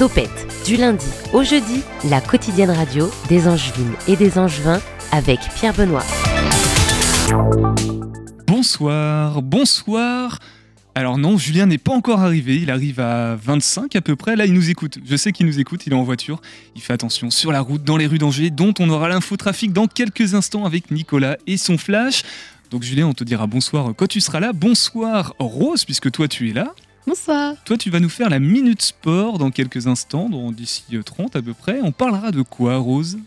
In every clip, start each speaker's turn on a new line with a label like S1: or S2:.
S1: Topette, du lundi au jeudi, la quotidienne radio des Angevines et des Angevins avec Pierre Benoît.
S2: Bonsoir, bonsoir. Alors non, Julien n'est pas encore arrivé, il arrive à 25 à peu près, là il nous écoute, je sais qu'il nous écoute, il est en voiture, il fait attention sur la route, dans les rues d'Angers, dont on aura l'infotrafic dans quelques instants avec Nicolas et son flash. Donc Julien, on te dira bonsoir quand tu seras là, bonsoir Rose, puisque toi tu es là.
S3: Bonsoir.
S2: Toi tu vas nous faire la Minute Sport dans quelques instants, d'ici 30 à peu près. On parlera de quoi Rose?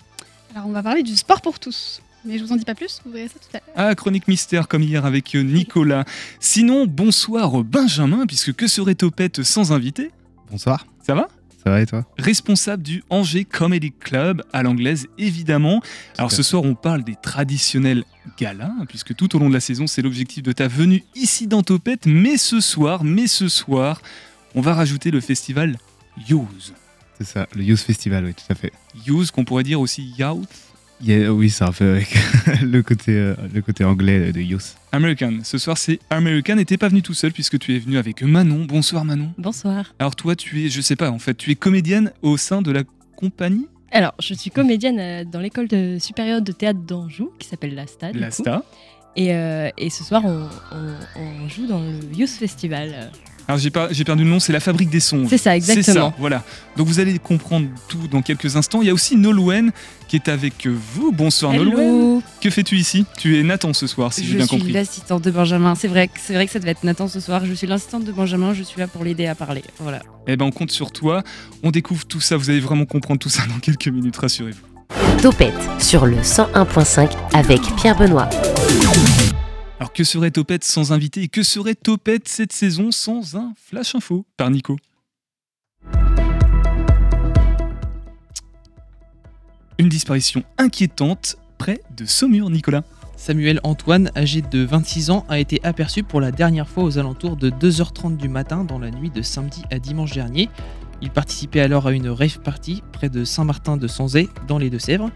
S3: Alors on va parler du sport pour tous. Mais je vous en dis pas plus, vous verrez ça tout à l'heure.
S2: Ah, chronique mystère comme hier avec euh, Nicolas. Sinon, bonsoir Benjamin, puisque que serait Topette sans invité?
S4: Bonsoir.
S2: Ça va?
S4: Ça va et toi
S2: Responsable du Angers Comedy Club, à l'anglaise évidemment. Alors ce soir, on parle des traditionnels galas, hein, puisque tout au long de la saison, c'est l'objectif de ta venue ici dans Topette. Mais ce soir, mais ce soir, on va rajouter le festival Youth.
S4: C'est ça, le Youth Festival, oui, tout à fait.
S2: Youth, qu'on pourrait dire aussi Youth
S4: Yeah, oui, c'est un peu avec le, côté, euh, le côté anglais de Youth.
S2: American. Ce soir, c'est American et t'es pas venu tout seul puisque tu es venu avec Manon. Bonsoir Manon.
S5: Bonsoir.
S2: Alors toi, tu es, je sais pas, en fait, tu es comédienne au sein de la compagnie?
S5: Alors, je suis comédienne euh, dans l'école de- supérieure de théâtre d'Anjou qui s'appelle La Stade.
S2: La Sta.
S5: Et, euh, et ce soir, on, on- on joue dans le Youth Festival.
S2: Alors j'ai pas, j'ai perdu le nom, c'est la fabrique des sons.
S5: C'est ça,
S2: C'est
S5: exactement.
S2: ça, voilà. Donc vous allez comprendre tout dans quelques instants. Il y a aussi Nolwenn qui est avec vous. Bonsoir Nolwenn.
S6: Hello,
S2: Que fais-tu ici? Tu es Nathan ce soir, si j'ai
S6: je
S2: bien
S6: suis
S2: compris.
S6: l'assistante de Benjamin. C'est vrai, que- c'est vrai que ça devait être Nathan ce soir. Je suis l'assistante de Benjamin. Je suis là pour l'aider à parler. Voilà.
S2: Eh ben on compte sur toi. On découvre tout ça. Vous allez vraiment comprendre tout ça dans quelques minutes, rassurez-vous.
S1: Topette sur le 101.5 avec Pierre Benoît.
S2: Alors que serait Topette sans invité et que serait Topette cette saison sans un flash info par Nico? Une disparition inquiétante près de Saumur, Nicolas.
S7: Samuel Antoine, âgé de 26 ans, a été aperçu pour la dernière fois aux alentours de 2h30 du matin dans la nuit de samedi à dimanche dernier. Il participait alors à une rave party près de Saint-Martin de Sanzay, dans les Deux-Sèvres.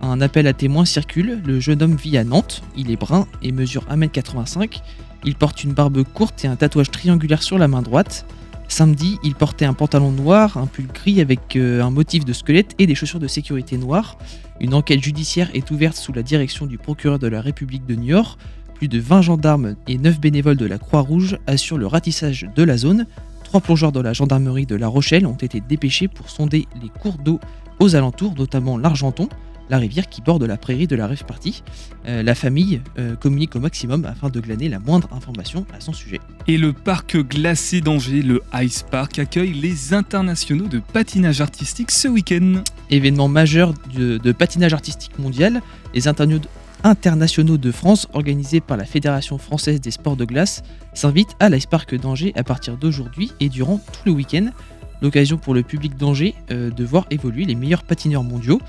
S7: Un appel à témoins circule, le jeune homme vit à Nantes, il est brun et mesure 1m85. Il porte une barbe courte et un tatouage triangulaire sur la main droite. Samedi, il portait un pantalon noir, un pull gris avec euh, un motif de squelette et des chaussures de sécurité noires. Une enquête judiciaire est ouverte sous la direction du procureur de la République de Niort. Plus de 20 gendarmes et 9 bénévoles de la Croix-Rouge assurent le ratissage de la zone. Trois plongeurs de la gendarmerie de La Rochelle ont été dépêchés pour sonder les cours d'eau aux alentours, notamment l'Argenton, la rivière qui borde la prairie de la rêve partie. Euh, la famille euh, communique au maximum afin de glaner la moindre information à son sujet.
S2: Et le parc glacé d'Angers, le Ice Park, accueille les internationaux de patinage artistique ce week-end.
S7: événement majeur de, de patinage artistique mondial, les interno- internationaux de France organisés par la Fédération française des sports de glace s'invitent à l'Ice Park d'Angers à partir d'aujourd'hui et durant tout le week-end. L'occasion pour le public d'Angers euh, de voir évoluer les meilleurs patineurs mondiaux.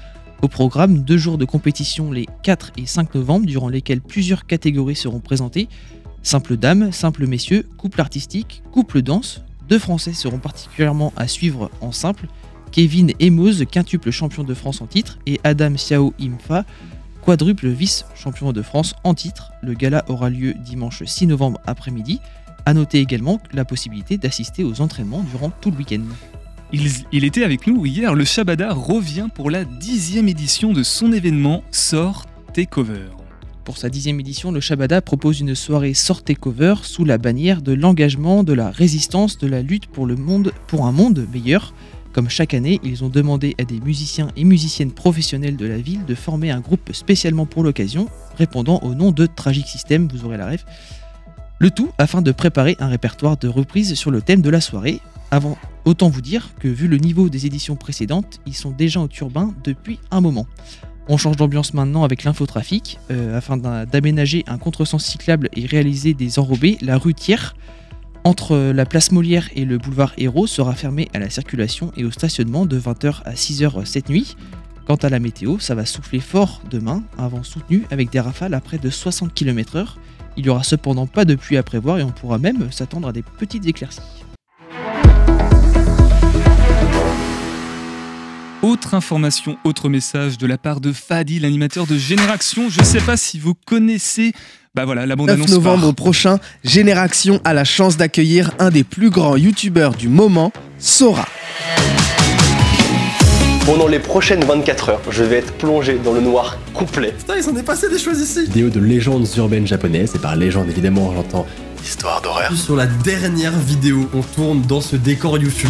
S7: Au programme, deux jours de compétition les 4 et 5 novembre, durant lesquels plusieurs catégories seront présentées. Simple dame, simple messieurs, couple artistique, couple danse. Deux Français seront particulièrement à suivre en simple, Kevin Emoz, quintuple champion de France en titre, et Adam Xiao Imfa, quadruple vice-champion de France en titre. Le gala aura lieu dimanche 6 novembre après-midi. A noter également la possibilité d'assister aux entraînements durant tout le week-end.
S2: Il, était avec nous hier, le Shabada revient pour la dixième édition de son événement Sort Takeover.
S7: Pour sa dixième édition, le Shabada propose une soirée sortée cover sous la bannière de l'engagement, de la résistance, de la lutte pour, le monde, pour un monde meilleur. Comme chaque année, ils ont demandé à des musiciens et musiciennes professionnels de la ville de former un groupe spécialement pour l'occasion, répondant au nom de Tragic System, vous aurez la rêve. Le tout afin de préparer un répertoire de reprises sur le thème de la soirée. Autant vous dire que vu le niveau des éditions précédentes, ils sont déjà au turbin depuis un moment. On change d'ambiance maintenant avec l'infotrafic. euh, afin d'aménager un contresens cyclable et réaliser des enrobés, la rue Thiers, entre la place Molière et le boulevard Hérault, sera fermée à la circulation et au stationnement de 20h à 6h cette nuit. Quant à la météo, ça va souffler fort demain, un vent soutenu avec des rafales à près de 60 km/h. Il n'y aura cependant pas de pluie à prévoir et on pourra même s'attendre à des petites éclaircies.
S2: Autre information, autre message de la part de Fadi, l'animateur de Génération. Je sais pas si vous connaissez. Bah voilà, la
S8: 9
S2: bande-annonce.
S8: novembre
S2: part.
S8: prochain, Génération a la chance d'accueillir un des plus grands youtubeurs du moment, Sora. Pendant les prochaines 24 heures, je vais être plongé dans le noir complet.
S9: Putain, il s'en est passé des choses ici
S10: Vidéo de légendes urbaines japonaises, et par légende évidemment j'entends histoire d'horreur.
S9: Sur la dernière vidéo qu'on tourne dans ce décor YouTube.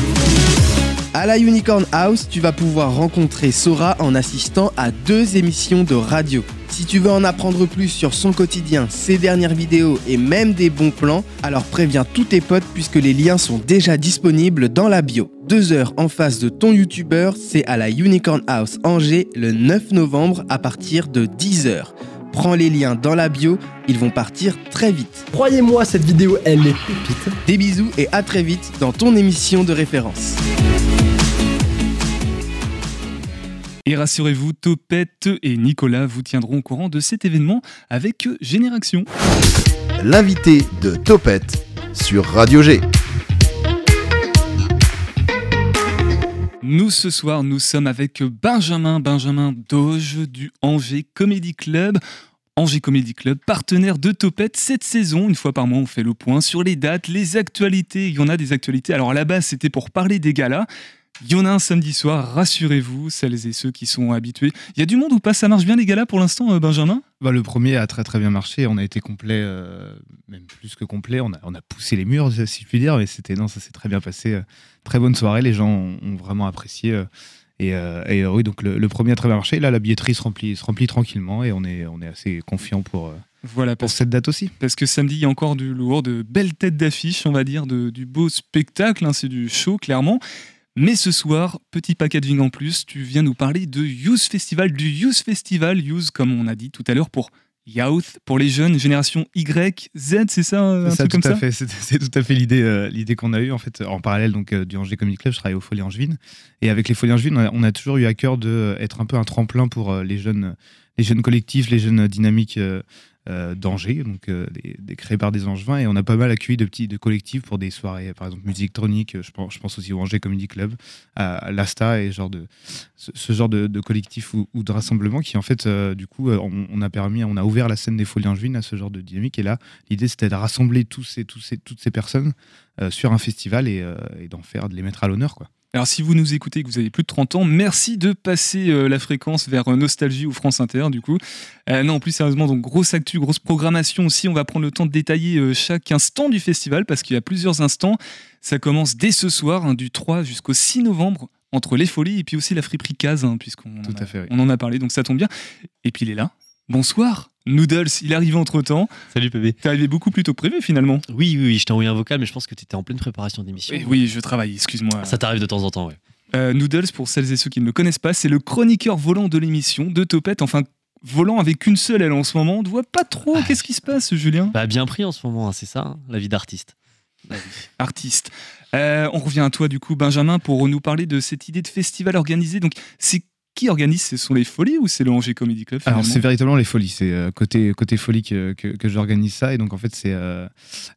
S11: À la Unicorn House, tu vas pouvoir rencontrer Sora en assistant à deux émissions de radio. Si tu veux en apprendre plus sur son quotidien, ses dernières vidéos et même des bons plans, alors préviens tous tes potes puisque les liens sont déjà disponibles dans la bio. Deux heures en face de ton youtubeur, c'est à la Unicorn House Angers le 9 novembre à partir de 10h. Prends les liens dans la bio, ils vont partir très vite.
S9: Croyez-moi, cette vidéo, elle est pépite.
S11: Des bisous et à très vite dans ton émission de référence.
S2: Et rassurez-vous, Topette et Nicolas vous tiendront au courant de cet événement avec Génération.
S12: L'invité de Topette sur Radio G.
S2: Nous, ce soir, nous sommes avec Benjamin, Benjamin Doge du Angers Comedy Club. Angers Comedy Club, partenaire de Topette cette saison. Une fois par mois, on fait le point sur les dates, les actualités. Il y en a des actualités. Alors à la base, c'était pour parler des galas. Il y en a un samedi soir, rassurez-vous, celles et ceux qui sont habitués. Il y a du monde ou pas? Ça marche bien les galas pour l'instant, euh, Benjamin?
S4: Bah, Le premier a très très bien marché. On a été complet, euh, même plus que complet. On a, on a poussé les murs, si je puis dire, mais c'était non, ça s'est très bien passé. Euh, très bonne soirée. Les gens ont, ont vraiment apprécié. Et, et, oui, donc le, le, premier a très bien marché. Là, la billetterie se remplit, se remplit tranquillement et on est, on est assez confiant pour.
S2: Voilà,
S4: pour cette date aussi.
S2: Parce que samedi, il y a encore du lourd, de belles têtes d'affiche, on va dire, de, du beau spectacle. Hein, c'est du show, clairement. Mais ce soir, petit packaging en plus, tu viens nous parler de Youth Festival, du Youth Festival, Youth comme on a dit tout à l'heure pour Youth, pour les jeunes, génération Y, Z, c'est ça un
S4: ça,
S2: truc comme
S4: à
S2: ça
S4: fait, C'est tout à fait l'idée euh, l'idée qu'on a eue en fait en parallèle donc euh, du Angers Comedy Club. Je travaille aux Folies Angevines et avec les Folies Angevines, on a, on a toujours eu à cœur d'être un peu un tremplin pour euh, les jeunes les jeunes collectifs, les jeunes dynamiques euh, euh, d'Angers, donc euh, créés par des Angevins, et on a pas mal accueilli de petits de collectifs pour des soirées, par exemple musique électronique. Je pense, je pense aussi au Angers Comedy Club, à, l'Asta et ce, genre de, de collectif ou, de rassemblement qui en fait, euh, du coup, on, a permis, on a ouvert la scène des Folies Angevines à ce genre de dynamique. Et là, l'idée c'était de rassembler tous toutes ces personnes sur un festival et, et d'en faire, de les mettre à l'honneur, quoi.
S2: Alors si vous nous écoutez et que vous avez plus de 30 ans, merci de passer euh, la fréquence vers euh, Nostalgie ou France Inter du coup. Euh, non, plus sérieusement, donc grosse actu, grosse programmation aussi. On va prendre le temps de détailler euh, chaque instant du festival parce qu'il y a plusieurs instants. Ça commence dès ce soir, hein, du 3 jusqu'au 6 novembre, entre les folies et puis aussi la friperie Case, hein, puisqu'on en, a-
S4: à fait, oui.
S2: on en a parlé, donc ça tombe bien. Et puis il est là. Bonsoir, Noodles, il arrive entre temps.
S13: Salut PB.
S2: T'es arrivé beaucoup plus tôt que prévu finalement.
S13: Oui, oui, oui, je t'ai envoyé un vocal, mais je pense que tu étais en pleine préparation d'émission.
S2: Oui, oui, je travaille, excuse-moi.
S13: Ça t'arrive de temps en temps, ouais.
S2: Euh, Noodles, pour celles et ceux qui ne le connaissent pas, c'est le chroniqueur volant de l'émission de Topette. Enfin, volant avec une seule aile en ce moment. On ne voit pas trop.
S13: Ah.
S2: Qu'est-ce qui se passe, Julien?
S13: Bah, bien pris en ce moment, hein, c'est ça, hein, la vie d'artiste.
S2: Artiste. Euh, on revient à toi, du coup, Benjamin, pour nous parler de cette idée de festival organisé. Donc, c'est qui organise Ce sont les Folies ou c'est le Angers Comedy Club
S4: Alors c'est véritablement les folies, c'est euh, côté côté folie que, que, que j'organise ça et donc en fait c'est euh,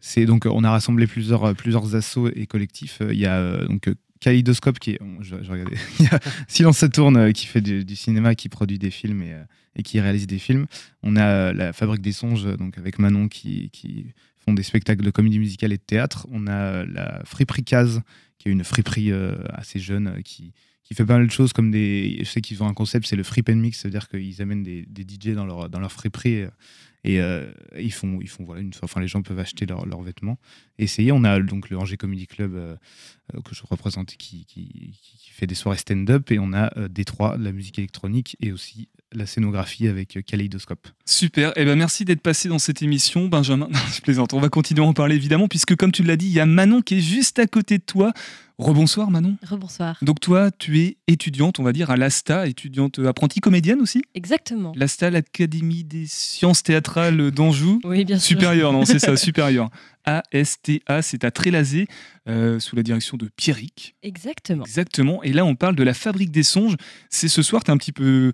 S4: c'est donc on a rassemblé plusieurs euh, plusieurs assos et collectifs. Il y a donc Kaleidoscope qui est je, je regardais. Il y a Silence ça tourne qui fait du, du cinéma, qui produit des films et, et qui réalise des films. On a la Fabrique des songes donc avec Manon qui qui font des spectacles de comédie musicale et de théâtre. On a la Friperie Case qui est une friperie assez jeune qui qui fait pas mal de choses comme des. Je sais qu'ils ont un concept, c'est le free pen mix, c'est-à-dire qu'ils amènent des, des DJ dans leur, dans leur friperie et, et, euh, ils font, ils font voilà, une, enfin, les gens peuvent acheter leurs leurs vêtements. Essayer, on a donc le Angers Comedy Club euh, euh, que je représente qui, qui, qui- fait des soirées stand-up et on a euh, Détroit, de la musique électronique et aussi la scénographie avec euh, Kaleidoscope.
S2: Super, eh ben merci d'être passé dans cette émission, Benjamin. Non, je plaisante, on va continuer à en parler évidemment, puisque comme tu l'as dit, il y a Manon qui est juste à côté de toi. Rebonsoir Manon.
S5: Rebonsoir.
S2: Donc toi, tu es étudiante, on va dire, à l'ASTA, étudiante euh, apprentie comédienne aussi
S5: Exactement.
S2: L'ASTA, l'Académie des sciences théâtrales d'Anjou.
S5: Oui, bien sûr.
S2: Supérieur, non, c'est ça, supérieur. ASTA, c'est à Trélazé, euh, sous la direction de Pierrick.
S5: Exactement.
S2: Exactement. Et là, on parle de la fabrique des songes. C'est ce soir, t'es un petit peu,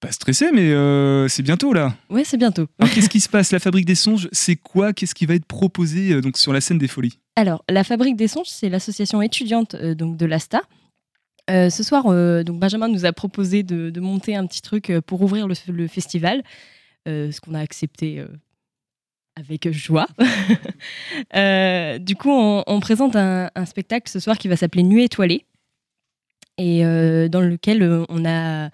S2: pas stressé, mais euh, c'est bientôt là.
S5: Ouais, c'est bientôt.
S2: Alors, qu'est-ce qui se passe? La fabrique des songes, c'est quoi? Qu'est-ce qui va être proposé euh, donc sur la scène des folies?
S5: Alors, la Fabrique des Songes, c'est l'association étudiante euh, donc de l'ASTA. Euh, ce soir, euh, donc Benjamin nous a proposé de, monter un petit truc pour ouvrir le, festival, ce qu'on a accepté avec joie. Du coup, on, présente un, un spectacle ce soir qui va s'appeler Nuit étoilée. et dans lequel on a,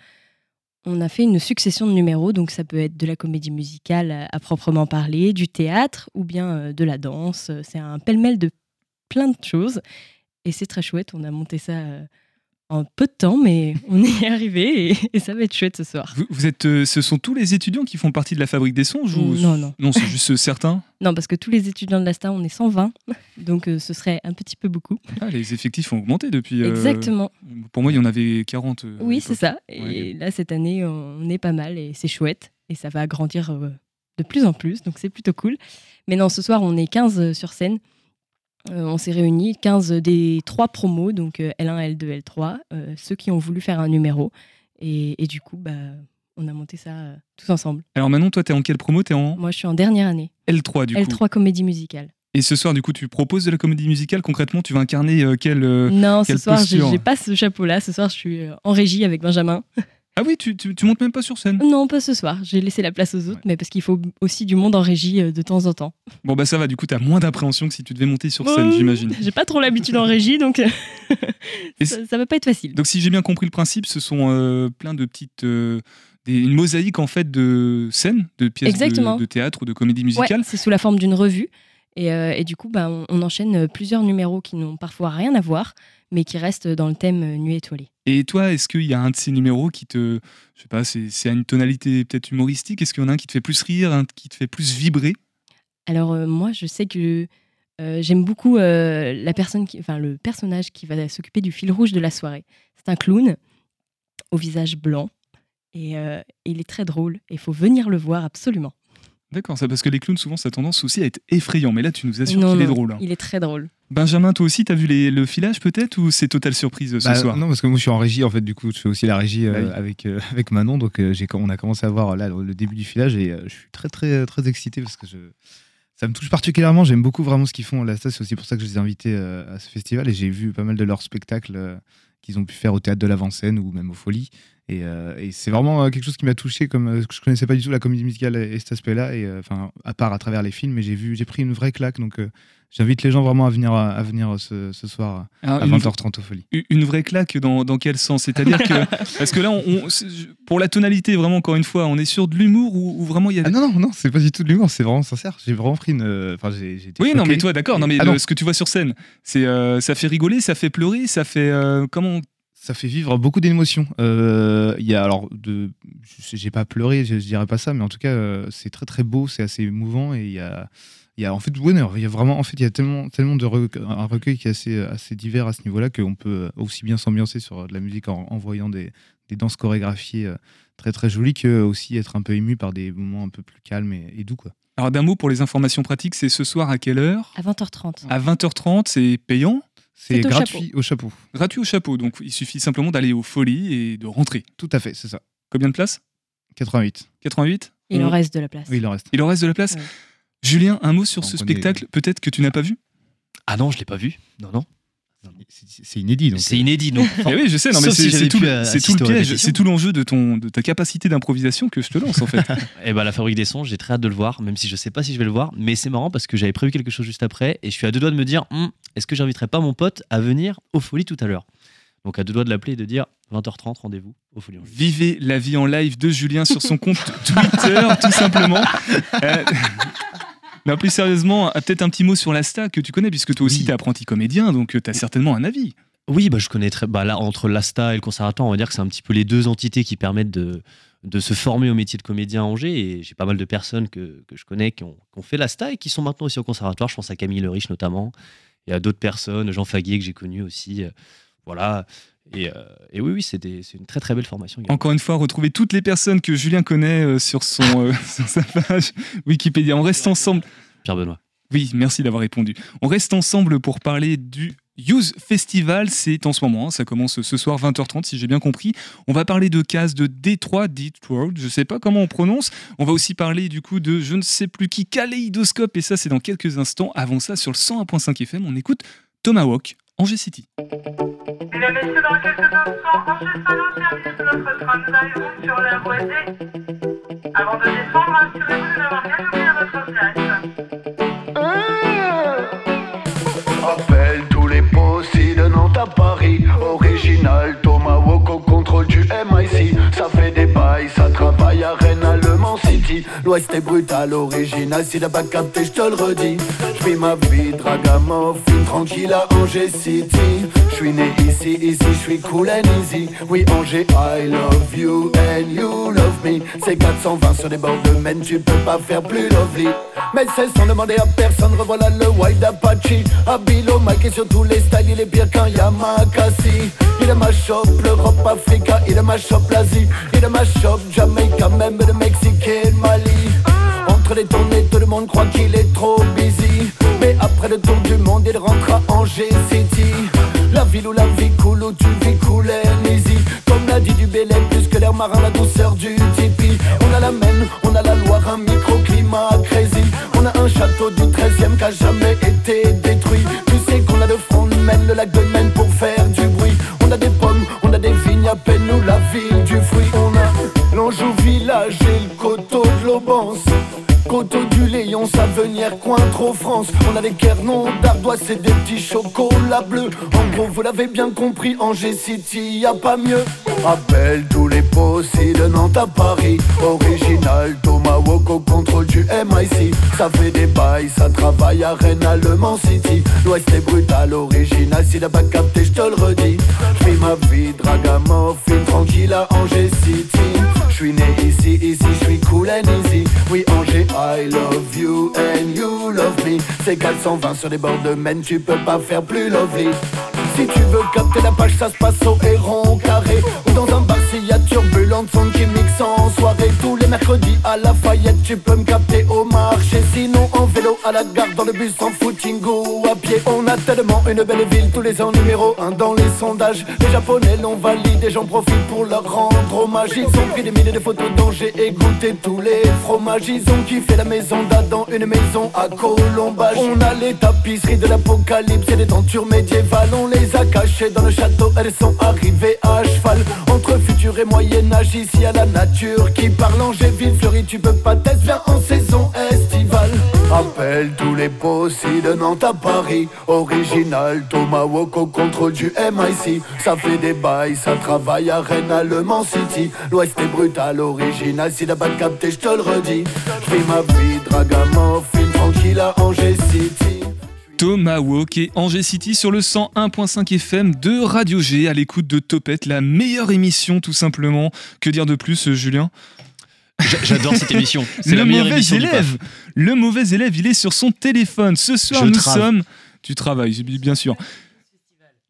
S5: on a fait une succession de numéros. Donc ça peut être de la comédie musicale à, proprement parler, du théâtre ou bien euh, de la danse. C'est un pêle-mêle de plein de choses. Et c'est très chouette. On a monté ça euh, en peu de temps, mais on y est arrivé et, et ça va être chouette ce soir.
S2: Vous, vous êtes, euh, ce sont tous les étudiants qui font partie de la fabrique des songes ou...
S5: Non, non.
S2: Non, c'est juste certains.
S5: Non, parce que tous les étudiants de l'ASTA, on est 120, donc euh, ce serait un petit peu beaucoup.
S2: Ah, les effectifs ont augmenté depuis. euh,
S5: Exactement.
S2: Pour moi, il y en avait 40. euh,
S5: Oui, c'est ça. Et là, cette année, on est pas mal et c'est chouette. Et ça va grandir de plus en plus, donc c'est plutôt cool. Mais non, ce soir, on est 15 sur scène. Euh, on s'est réunis, 15 des trois promos, donc euh, L1, L2, L3, euh, ceux qui ont voulu faire un numéro. Et, et du coup, bah, on a monté ça euh, tous ensemble.
S2: Alors maintenant, toi, t'es en quelle promo? T'es en
S5: Moi, je suis en dernière année.
S2: L3 du coup.
S5: L3 comédie musicale.
S2: Et ce soir, du coup, tu proposes de la comédie musicale? Concrètement, tu vas incarner euh, quelle euh,
S5: non,
S2: quelle
S5: ce soir, j'ai pas ce chapeau-là. Ce soir, je suis euh, en régie avec Benjamin.
S2: Ah oui, tu, tu, tu montes même pas sur scène.
S5: Non, pas ce soir. J'ai laissé la place aux autres, mais parce qu'il faut aussi du monde en régie euh, de temps en temps.
S2: Bon bah ça va. Du coup, t'as moins d'appréhension que si tu devais monter sur scène, j'imagine.
S5: J'ai pas trop l'habitude en régie, donc euh, ça, ça va pas être facile.
S2: Donc si j'ai bien compris le principe, ce sont euh, plein de petites, euh, des- une mosaïque en fait de scènes, de pièces de, théâtre ou de comédie
S5: Ouais,
S2: musicale.
S5: c'est sous la forme d'une revue. Et, euh, et du coup, bah, on, on enchaîne plusieurs numéros qui n'ont parfois rien à voir, mais qui restent dans le thème Nuit étoilée.
S2: Et toi, est-ce qu'il y a un de ces numéros qui te, je sais pas, c'est à une tonalité peut-être humoristique? Est-ce qu'il y en a un qui te fait plus rire, un qui te fait plus vibrer?
S5: Alors euh, moi, je sais que euh, j'aime beaucoup euh, la personne qui, le personnage qui va s'occuper du fil rouge de la soirée. C'est un clown au visage blanc. Et il est très drôle. Il faut venir le voir absolument.
S2: D'accord, c'est parce que les clowns souvent ça a tendance aussi à être effrayant, mais là tu nous assures qu'il est drôle. hein.
S5: Il est très drôle.
S2: Benjamin, toi aussi, t'as vu les- le filage peut-être ou c'est totale surprise euh, ce
S4: Bah,
S2: soir
S4: Non, parce que moi je suis en régie en fait, du coup je fais aussi la régie euh,
S2: Bah oui.
S4: avec, euh, avec Manon, donc euh, j'ai, on a commencé à voir là le, début du filage et euh, je suis très très très excité parce que je, ça me touche particulièrement. J'aime beaucoup vraiment ce qu'ils font là. Ça, c'est aussi pour ça que je les ai invités à ce festival et j'ai vu pas mal de leurs spectacles qu'ils ont pu faire au théâtre de l'avant-scène ou même aux Folies. Et, euh, et c'est vraiment euh, quelque chose qui m'a touché, comme euh, je connaissais pas du tout la comédie musicale et, et cet aspect-là, et enfin à part à travers les films, mais j'ai vu, j'ai pris une vraie claque. Donc j'invite les gens vraiment à venir à, à venir ce, ce soir
S2: Ah,
S4: à
S2: une-
S4: 20h30 aux Folies.
S2: Une- vraie claque dans, dans quel sens? C'est-à-dire que. Parce que là, on, on- c'est- pour la tonalité, vraiment, encore une fois, on est sur de l'humour ou, vraiment il y a.
S4: Ah non, non, non, c'est pas du tout de l'humour, c'est vraiment sincère. J'ai vraiment pris une. Enfin, j'ai
S2: Oui, non, mais toi, d'accord. Non, mais
S4: Ah
S2: le-
S4: non.
S2: ce que tu vois sur scène, c'est euh, ça fait rigoler, ça fait pleurer, ça fait euh, comment
S4: Ça fait vivre beaucoup d'émotions. Euh, Il y a alors, de, j'ai pas pleuré, je, je dirais pas ça, mais en tout cas, euh, c'est très très beau, c'est assez émouvant et il y a. Il y a en fait il y a vraiment en fait il y a tellement tellement de rec- un recueil qui est assez assez divers à ce niveau-là qu'on peut aussi bien s'ambiancer sur de la musique en, en voyant des, des danses chorégraphiées euh, très très jolies que aussi être un peu ému par des moments un peu plus calmes et, et doux quoi.
S2: Alors, d'un mot pour les informations pratiques, c'est ce soir à quelle heure?
S5: À 20h30.
S2: À 20h30, c'est payant?
S4: C'est
S5: au
S4: gratuit
S5: chapeau.
S4: au chapeau.
S2: Gratuit au chapeau, donc il suffit simplement d'aller aux folies et de rentrer.
S4: Tout à fait, c'est ça.
S2: Combien de places?
S4: 88.
S2: 88
S5: Il en reste de la place.
S4: Oui, il en reste.
S2: Il en reste de la place?
S5: Ouais.
S2: Julien, un mot sur ce
S4: est-
S2: spectacle, peut-être que tu n'as pas vu?
S13: Ah non, je l'ai pas vu. Non, non.
S4: C'est inédit donc.
S13: C'est inédit, donc.
S2: Eh oui, je sais, non, mais c'est
S13: si
S2: tout,
S13: pu,
S2: le-
S13: euh,
S2: c'est tout le piège, c'est tout l'enjeu de, ton, de ta capacité d'improvisation que je te lance en fait.
S13: Et bah, la fabrique des sons, j'ai très hâte de le voir, même si je sais pas si je vais le voir. Mais c'est marrant parce que j'avais prévu quelque chose juste après et je suis à deux doigts de me dire Hum, est-ce que j'inviterai pas mon pote à venir aux folies tout à l'heure? Donc à deux doigts de l'appeler et de dire 20h30, rendez-vous aux folies. en Juillet.
S2: Vivez la vie en live de Julien sur son compte Twitter, tout simplement. Euh, non, plus sérieusement, euh, peut-être un petit mot sur l'Asta que tu connais, puisque toi aussi
S13: Oui.
S2: t'es apprenti comédien, donc tu as certainement un avis.
S13: Oui, bah, je connais très. Bah, là, entre l'ASTA et le conservatoire, on va dire que c'est un petit peu les deux entités qui permettent de, de se former au métier de comédien à Angers. Et j'ai pas mal de personnes que, que je connais qui ont, qui ont fait l'ASTA et qui sont maintenant aussi au conservatoire. Je pense à Camille Le Riche notamment. Et à d'autres personnes, Jean Faguier que j'ai connu aussi. euh, voilà. Et, euh, et oui, oui, c'est une très très belle formation. également.
S2: Encore une fois, retrouvez toutes les personnes que Julien connaît euh, sur, son, euh, sur sa page Wikipédia. On reste ensemble.
S13: Pierre Benoît.
S2: Oui, merci d'avoir répondu. On reste ensemble pour parler du Youth Festival. C'est en ce moment, hein, ça commence ce soir 20h30 si j'ai bien compris. On va parler de cases de Détroit, Detroit, je sais pas comment on prononce. On va aussi parler du coup de je ne sais plus qui, Kaléidoscope, et ça c'est dans quelques instants. Avant ça, sur le 101.5 FM, on écoute Tomahawk, Angers City.
S14: Mesdames, Messieurs, dans quelques instants, Angers sera au service de notre train. Nous arrivons sur la voie Avant de descendre, assurez-vous de n'avoir rien oublié à votre place. Ah.
S15: Appelle tous les postes de Nantes à Paris. Original, Thomas Woko, contrôle du MIC. Ça fait des bails, ça travaille à Rennes, à Le L'Ouest est brutal, original, si t'as pas capté, je te le redis. Je ma vie, dragamuffin, tranquille à Angers City. Je suis né ici, ici, je suis cool and easy. Oui, Angers, I love you and you love me. C'est 420 sur des bords de Maine, tu peux pas faire plus lovely. Mais c'est sans demander à personne, revoilà le Wild Apache. Habilo, Mike et sur tous les styles, il est pire qu'un Yamakasi. Il est ma shop, l'Europe, Africa, il est ma shop, l'Asie. Il est ma shop, Jamaica, même le le Entre les tournées, tout le monde croit qu'il est trop busy. Mais après le tour du monde, il rentre à Angers City. La ville où la vie coule, où tu vis and easy. Comme l'a dit du Bélem, plus que l'air marin, la douceur du tipi. On a la Maine, on a la Loire, un microclimat crazy. On a un château du 13e qui a jamais été détruit. Tu sais qu'on a de front de Maine, le lac de Maine pour faire du bruit. On a des pommes, on a des vignes, à peine nous la ville du fruit. On a l'Anjou village et le coteau de l'Aubance. Coteau du Léon, Savenière, coin trop France. On a des Quernons, d'Ardoise et des petits chocolats bleus. En gros, vous l'avez bien compris, Angers City, y a pas mieux. Appelle tous les possibles Nantes à Paris. Original, Tomahawk au contrôle du MIC. Ça fait des bails, ça travaille à Rennes, Le Mans City. L'Ouest est brutal, original, si t'as pas capté, je te le redis. J'vis ma vie, dragamuffin, tranquille à Angers City. Je né ici, ici, je Oui, Angers, I love you and you love me. C'est 420 sur les bords de Maine, tu peux pas faire plus lovely. Si tu veux capter la page, ça se passe au héron carré. Ou dans un bar, s'il y a turbulente, son qui mixe en soirée. Tous les mercredis à Lafayette, tu peux me capter au marché. Sinon, en vélo, à la gare, dans le bus, en footing ou à pied. On a tellement une belle ville, tous les ans numéro 1 dans les sondages. Les Japonais l'ont validé, j'en profite pour leur rendre hommage. Ils ont pris des milliers de photos d'Angers et goûté tous les fromages. Ils ont kiffé la maison d'Adam, une maison à Colombage. On a les tapisseries de l'apocalypse et des tentures médiévales. On les a cachées dans le château, elles sont arrivées à cheval. Entre futur et moyen-âge, ici à la nature qui parle. Angers-Ville fleurie, tu peux pas tester, viens en saison estivale. Appelle tous les possibles de Nantes à Paris. Original, Tomahawk au contrôle du MIC. Ça fait des bails, ça travaille à Rennes, à Le Mans City. L'Ouest est brutal, original, si t'as pas capté, je te le redis. J'vis ma vie, dragamuffin, tranquille à Angers City.
S2: Tomahawk et Angers City sur le 101.5 FM de Radio G à l'écoute de Topette, la meilleure émission tout simplement. Que dire de plus, Julien?
S13: J'adore cette émission. C'est
S2: le
S13: la meilleure émission
S2: élève, le mauvais élève, il est sur son téléphone. Ce soir,
S13: Je
S2: nous
S13: trave.
S2: sommes. Tu travailles, bien sûr.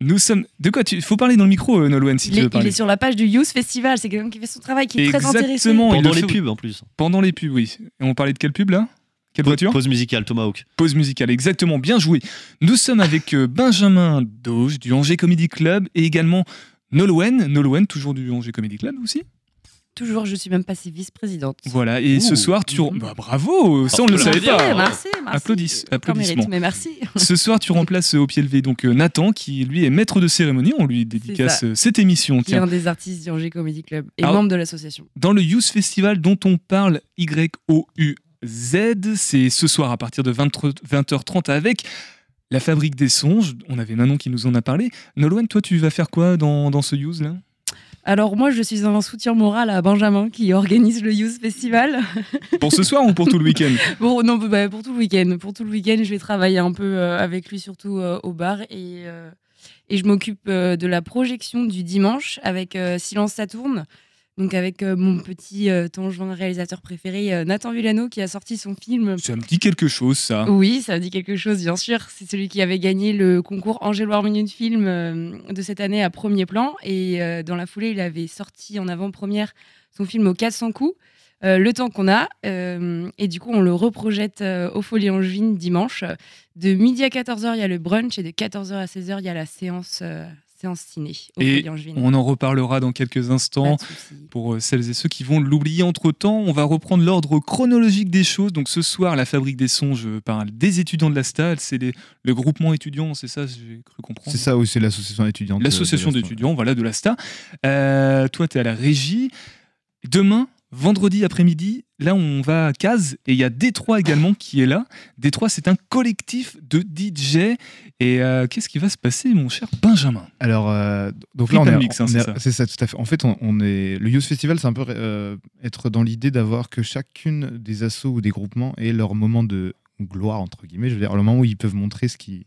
S2: Nous sommes. De quoi tu faut parler dans le micro, euh, Nolwenn, si
S6: Il
S2: tu
S6: est, il est sur la page du Youth Festival, c'est quelqu'un qui fait son travail, qui est très intéressé.
S2: Exactement.
S13: Pendant
S2: le
S13: les pubs en plus.
S2: Pendant les pubs, oui. Et on parlait de quelle pub là? Quelle voiture?
S13: Pause musicale, Tomahawk.
S2: Pause musicale, exactement, bien joué. Nous sommes avec euh, Benjamin Doge du Angers Comedy Club et également Nolwenn, Nolwenn, toujours du Angers Comedy Club aussi?
S6: Toujours, je suis même passée vice-présidente.
S2: Voilà, et ce soir, tu. Bah, bravo Ça, on ne le savait pas.
S6: merci, merci.
S2: Applaudis- applaudissements.
S6: mérite, mais merci.
S2: Ce soir, tu remplaces euh, au pied levé donc euh, Nathan, qui lui est maître de cérémonie. On lui dédicace euh, cette émission.
S6: Qui est un des artistes du Angers Comedy Club et
S2: Alors-
S6: membre de l'association.
S2: Dans le Youth Festival dont on parle, Y-O-U-Z, c'est ce soir à partir de 20 20h30 avec la Fabrique des Songes. On avait Manon qui nous en a parlé. Nolwenn, toi, tu vas faire quoi dans, dans ce Youth là?
S6: Alors moi, je suis un soutien moral à Benjamin qui organise le Youth Festival.
S2: Pour ce soir ou pour tout le week-end
S6: Bon, non, bah, pour tout le week-end. Pour tout le week-end, je vais travailler un peu euh, avec lui, surtout euh, au bar. Et, euh, et je m'occupe de la projection du dimanche avec Silence ça tourne. Donc avec euh, mon petit euh, Tangevin réalisateur préféré, euh, Nathan Villano, qui a sorti son film.
S2: Ça me dit quelque chose, ça.
S6: Oui, ça me dit quelque chose, bien sûr. C'est celui qui avait gagné le concours Angéloire Minute Film euh, de cette année à premier plan. Et dans la foulée, il avait sorti en avant-première son film au 400 coups, euh, Le temps qu'on a. Euh, et du coup, on le reprojette euh, au Folie Angevine dimanche. De midi à 14h, il y a le brunch. Et de 14h à 16h, il y a la séance, séance ciné
S2: Et on en reparlera dans quelques instants pour euh, celles et ceux qui vont l'oublier entre temps. On va reprendre l'ordre chronologique des choses. Donc ce soir, la Fabrique des Songes parle des étudiants de la STAD. C'est les- le groupement étudiant, c'est ça, j'ai cru comprendre.
S4: C'est ça, oui, c'est l'association étudiante.
S2: L'association d'étudiants, voilà, de l'ASTA. Euh, toi, tu es à la régie. Demain, vendredi après-midi, là on va à Caz et il y a Détroit également qui est là. Détroit, c'est un collectif de DJ. Et euh, qu'est-ce qui va se passer, mon cher Benjamin?
S4: Alors, euh, donc
S2: Flip
S4: là, on est,
S2: mix, hein, c'est
S4: est-
S2: ça.
S4: c'est ça, tout à fait. En fait, on, on est le Youth Festival, c'est un peu euh, être dans l'idée d'avoir que chacune des assos ou des groupements ait leur moment de gloire entre guillemets. Je veux dire, le moment où ils peuvent montrer ce qui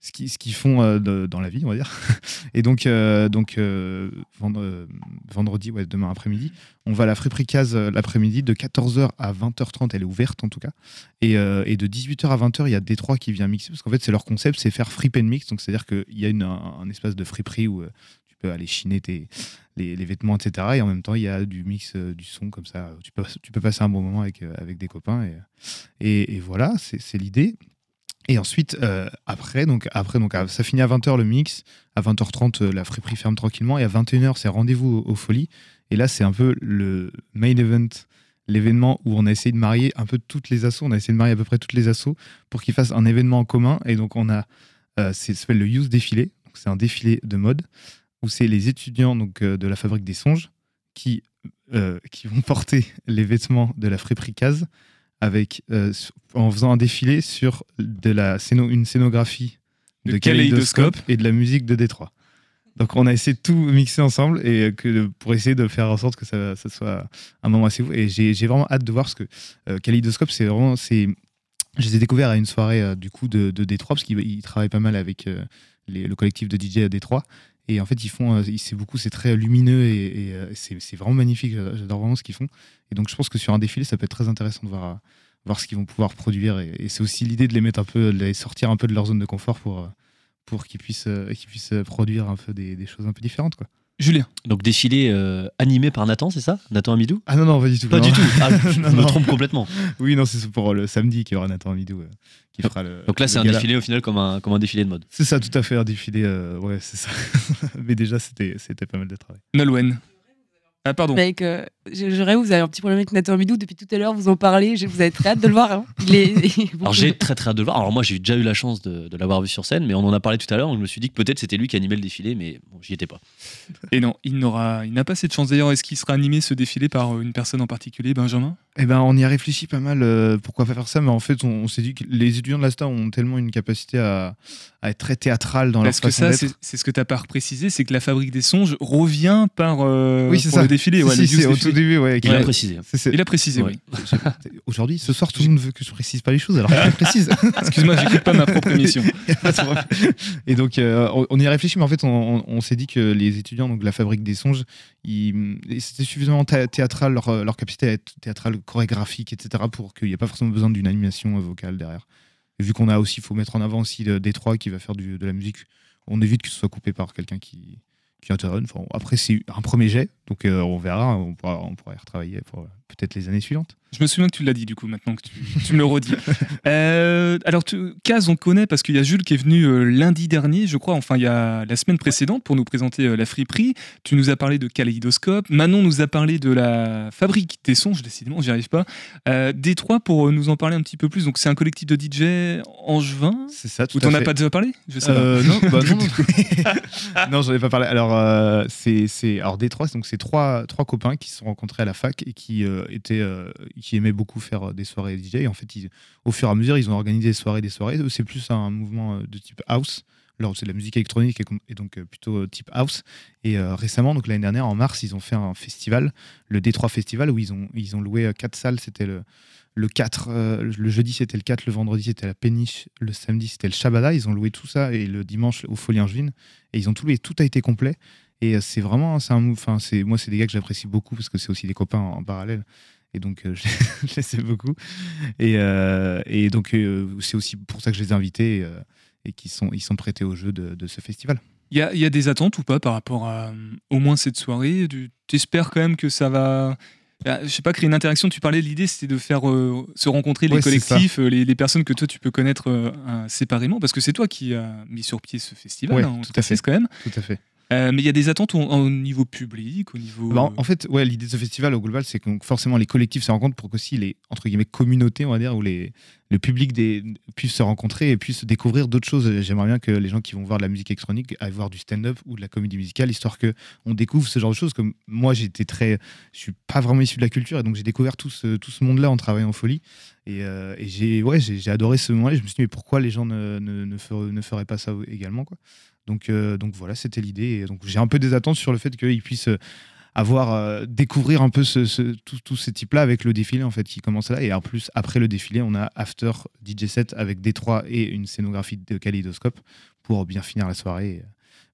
S4: ce qu'ils ce qu'ils font euh, dans la vie, on va dire. Et donc, euh, donc euh, vendre- vendredi, ouais, demain après-midi, on va à la friperie Case euh, l'après-midi de 14h à 20h30, elle est ouverte en tout cas. Et, et de 18h à 20h, il y a Détroit qui vient mixer, parce qu'en fait, c'est leur concept, c'est faire free and mix. Donc, c'est-à-dire qu'il y a une, un, espace de friperie où tu peux aller chiner tes, les, vêtements, etc. Et en même temps, il y a du mix, du son comme ça. Tu peux, tu peux passer un bon moment avec, avec des copains. Et, et, et voilà, c'est l'idée. Et ensuite, euh, après, donc, après donc, ça finit à 20h le mix. À 20h30, euh, la friperie ferme tranquillement. Et à 21h, c'est rendez-vous aux, folies. Et là, c'est un peu le main event, l'événement où on a essayé de marier un peu toutes les assos. On a essayé de marier à peu près toutes les assos pour qu'ils fassent un événement en commun. Et donc, on a, euh, ça s'appelle le Youth Défilé. C'est un défilé de mode où c'est les étudiants donc, euh, de la Fabrique des Songes qui, qui vont porter les vêtements de la friperie Case avec, euh, en faisant un défilé sur de la scéno- une scénographie
S2: De
S4: de.
S2: Kaléidoscope
S4: et de la musique de Détroit. Donc on a essayé de tout mixer ensemble et que pour essayer de faire en sorte que ça, ça soit un moment assez fou. Et j'ai vraiment hâte de voir parce que euh, Kaléidoscope, c'est vraiment. c'est Je les ai découverts à une soirée euh, du coup de, de Détroit parce qu'ils ils travaillent pas mal avec euh, les- le collectif de DJ à Détroit. Et en fait, ils font, euh, c'est beaucoup, c'est très lumineux et, euh, c'est vraiment magnifique. J'adore vraiment ce qu'ils font. Et donc, je pense que sur un défilé, ça peut être très intéressant de voir, euh, voir ce qu'ils vont pouvoir produire. Et, c'est aussi l'idée de les mettre un peu, de les sortir un peu de leur zone de confort pour, pour qu'ils puissent, qu'ils puissent produire un peu des, des choses un peu différentes, quoi.
S2: Julien.
S13: Donc défilé euh, animé par Nathan, c'est ça? Nathan Amidou?
S4: Ah non, non, pas du tout.
S13: Pas
S4: non.
S13: du tout. Ah, je
S4: Non,
S13: me
S4: non.
S13: trompe complètement.
S4: Oui, non, c'est pour le samedi qu'il y aura Nathan Amidou euh, qui fera le.
S13: Donc là, c'est un
S4: gala.
S13: défilé au final comme un, comme un défilé de mode.
S4: C'est ça, tout à fait, un défilé. euh, ouais, c'est ça. Mais déjà, c'était c'était pas mal de travail.
S2: Nolwenn. Ah, pardon.
S6: Avec, euh, je, je rêve, vous avez un petit problème avec Nathan Midou depuis tout à l'heure, vous en parlez, je- vous avez très hâte de le voir. hein. Il est-
S13: Alors j'ai très très hâte de le voir. Alors moi j'ai déjà eu la chance de, de l'avoir vu sur scène, mais on en a parlé tout à l'heure. donc Je me suis dit que peut-être c'était lui qui animait le défilé, mais bon, j'y étais pas.
S2: Et non, il n'aura, il n'a pas cette chance. D'ailleurs, est-ce qu'il sera animé ce défilé par euh, une personne en particulier, Benjamin?
S4: Eh ben, on y a réfléchi pas mal. euh, pourquoi pas faire ça Mais en fait, on, on s'est dit que les étudiants de l'ASTA ont tellement une capacité à, à être très théâtrale dans
S2: Parce
S4: leur
S2: que
S4: façon
S2: ça,
S4: d'être.
S2: c'est c'est ce que tu n'as pas précisé, c'est que la Fabrique des Songes revient par euh,
S4: Oui, c'est
S2: pour
S4: ça.
S2: le défilé.
S4: Si,
S2: ouais,
S4: si,
S2: Youth
S4: au tout début, ouais,
S13: Il a précisé.
S2: Il a précisé,
S13: Ouais.
S2: oui.
S4: Aujourd'hui, ce soir, tout le monde veut que je précise pas les choses, alors que je précise.
S2: Excuse-moi, j'écoute pas ma propre émission.
S4: Et donc, euh, on- on y a réfléchi, mais en fait, on, on- on s'est dit que les étudiants donc de la Fabrique des Songes, c'était suffisamment thé- théâtral, leur, euh, capacité théâtrale, chorégraphique, etc., pour qu'il n'y ait pas forcément besoin d'une animation euh, vocale derrière. Vu qu'on a aussi, il faut mettre en avant aussi le Détroit qui va faire de la musique, on évite que ce soit coupé par quelqu'un qui, qui après, c'est un premier jet, donc euh, on verra, on pourra, on pourra y retravailler pour euh, peut-être les années suivantes.
S2: Je me souviens que tu l'as dit du coup, maintenant que tu, tu me le redis. Euh, alors, tu, Kaz, on connaît parce qu'il y a Jules qui est venu lundi dernier, je crois, enfin il y a la semaine précédente pour nous présenter la friperie. Tu nous as parlé de Kaléidoscope. Manon nous a parlé de la Fabrique des Songes, décidément, j'y arrive pas. Détroit, pour nous en parler un petit peu plus. Donc, c'est un collectif de DJ angevin.
S4: C'est ça, tout
S2: Ou t'en as pas déjà parlé Je sais pas.
S4: non, bah non, non. non, j'en ai pas parlé. Alors, c'est, c'est, alors Détroit, donc c'est trois, copains qui se sont rencontrés à la fac et qui euh, étaient, euh, qui aimaient beaucoup faire euh, des soirées DJ. En fait, au fur et à mesure, ils ont organisé des soirées, des soirées. C'est plus un mouvement de type house. Alors, c'est de la musique électronique et, donc plutôt type house. Et récemment, donc l'année dernière, en mars, ils ont fait un festival, le Détroit Festival, où ils ont, ils ont loué quatre salles. C'était le, le 4, euh, le jeudi c'était le 4, le vendredi c'était la péniche, le samedi c'était le Shabada. Ils ont loué tout ça et le dimanche au Folie Angevine. Et ils ont tout loué, tout a été complet. Et euh, c'est vraiment, c'est un. Enfin, c'est, moi, c'est des gars que j'apprécie beaucoup parce que c'est aussi des copains en, en parallèle. Et donc, euh, je, je les sais beaucoup. Et, euh, et donc, euh, c'est aussi pour ça que je les ai invités et, qu'ils sont, ils sont prêtés au jeu de, de ce festival.
S2: Il y a, il y a des attentes ou pas par rapport à au moins cette soirée? Tu espères quand même que ça va. euh, Je sais pas, créer une interaction? Tu parlais de l'idée, c'était de faire se rencontrer les
S4: Ouais,
S2: collectifs, les, les personnes que toi tu peux connaître séparément, parce que c'est toi qui as mis sur pied ce festival.
S4: Ouais,
S2: hein,
S4: tout à fait.
S2: quand même.
S4: Tout à fait.
S2: Euh, mais il y a des attentes au, au niveau public, au niveau.
S4: Bah, en- en fait, ouais, l'idée de ce festival au global, c'est que donc, forcément les collectifs se rencontrent pour qu'aussi les entre guillemets communautés, on va dire, ou les le public des, puisse se rencontrer et puisse découvrir d'autres choses. J'aimerais bien que les gens qui vont voir de la musique électronique aillent voir du stand-up ou de la comédie musicale, histoire que on découvre ce genre de choses. Comme moi, j'étais très, je suis pas vraiment issu de la culture, et donc j'ai découvert tout ce, tout ce monde-là en travaillant en folie. Et, euh, et j'ai, ouais, j'ai, adoré ce moment-là. Je me suis dit, mais pourquoi les gens ne, ne, ne, feraient, ne feraient pas ça également, quoi? Donc, euh, donc voilà, c'était l'idée. Donc j'ai un peu des attentes sur le fait qu'ils puissent avoir euh, découvrir un peu ce, ce, tous ces types-là avec le défilé en fait qui commence là et en plus après le défilé on a after DJ set avec Détroit et une scénographie de kaléidoscope pour bien finir la soirée euh,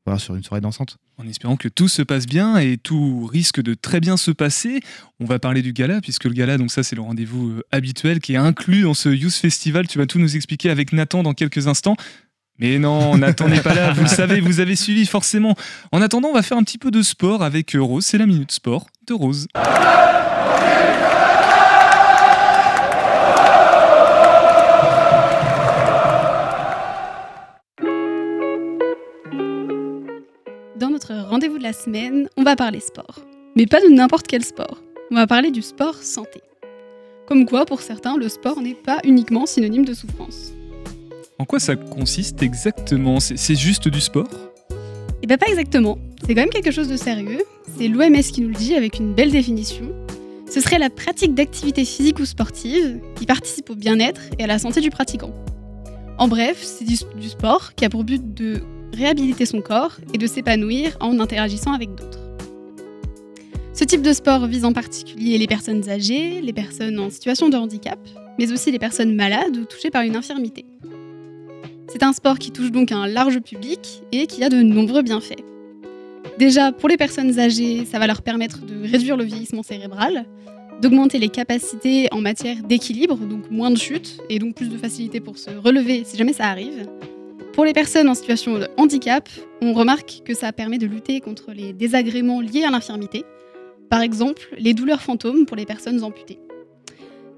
S4: voilà, sur une soirée dansante.
S2: En espérant que tout se passe bien et tout risque de très bien se passer, on va parler du gala, puisque le gala, donc ça c'est le rendez-vous euh, habituel qui est inclus dans ce Youth Festival. Tu vas tout nous expliquer avec Nathan dans quelques instants. Mais non, Nathan n'est pas là, vous le savez, vous avez suivi forcément. En attendant, on va faire un petit peu de sport avec Rose. C'est la minute sport de Rose.
S3: Dans notre rendez-vous de la semaine, on va parler sport. Mais pas de n'importe quel sport. On va parler du sport santé. Comme quoi, pour certains, le sport n'est pas uniquement synonyme de souffrance.
S2: En quoi ça consiste exactement? C'est juste du sport?
S3: Eh bien pas exactement. C'est quand même quelque chose de sérieux. C'est l'OMS qui nous le dit avec une belle définition. Ce serait la pratique d'activités physiques ou sportives qui participent au bien-être et à la santé du pratiquant. En bref, c'est du, du sport qui a pour but de réhabiliter son corps et de s'épanouir en interagissant avec d'autres. Ce type de sport vise en particulier les personnes âgées, les personnes en situation de handicap, mais aussi les personnes malades ou touchées par une infirmité. C'est un sport qui touche donc un large public et qui a de nombreux bienfaits. Déjà, pour les personnes âgées, ça va leur permettre de réduire le vieillissement cérébral, d'augmenter les capacités en matière d'équilibre, donc moins de chutes et donc plus de facilité pour se relever si jamais ça arrive. Pour les personnes en situation de handicap, on remarque que ça permet de lutter contre les désagréments liés à l'infirmité, par exemple les douleurs fantômes pour les personnes amputées.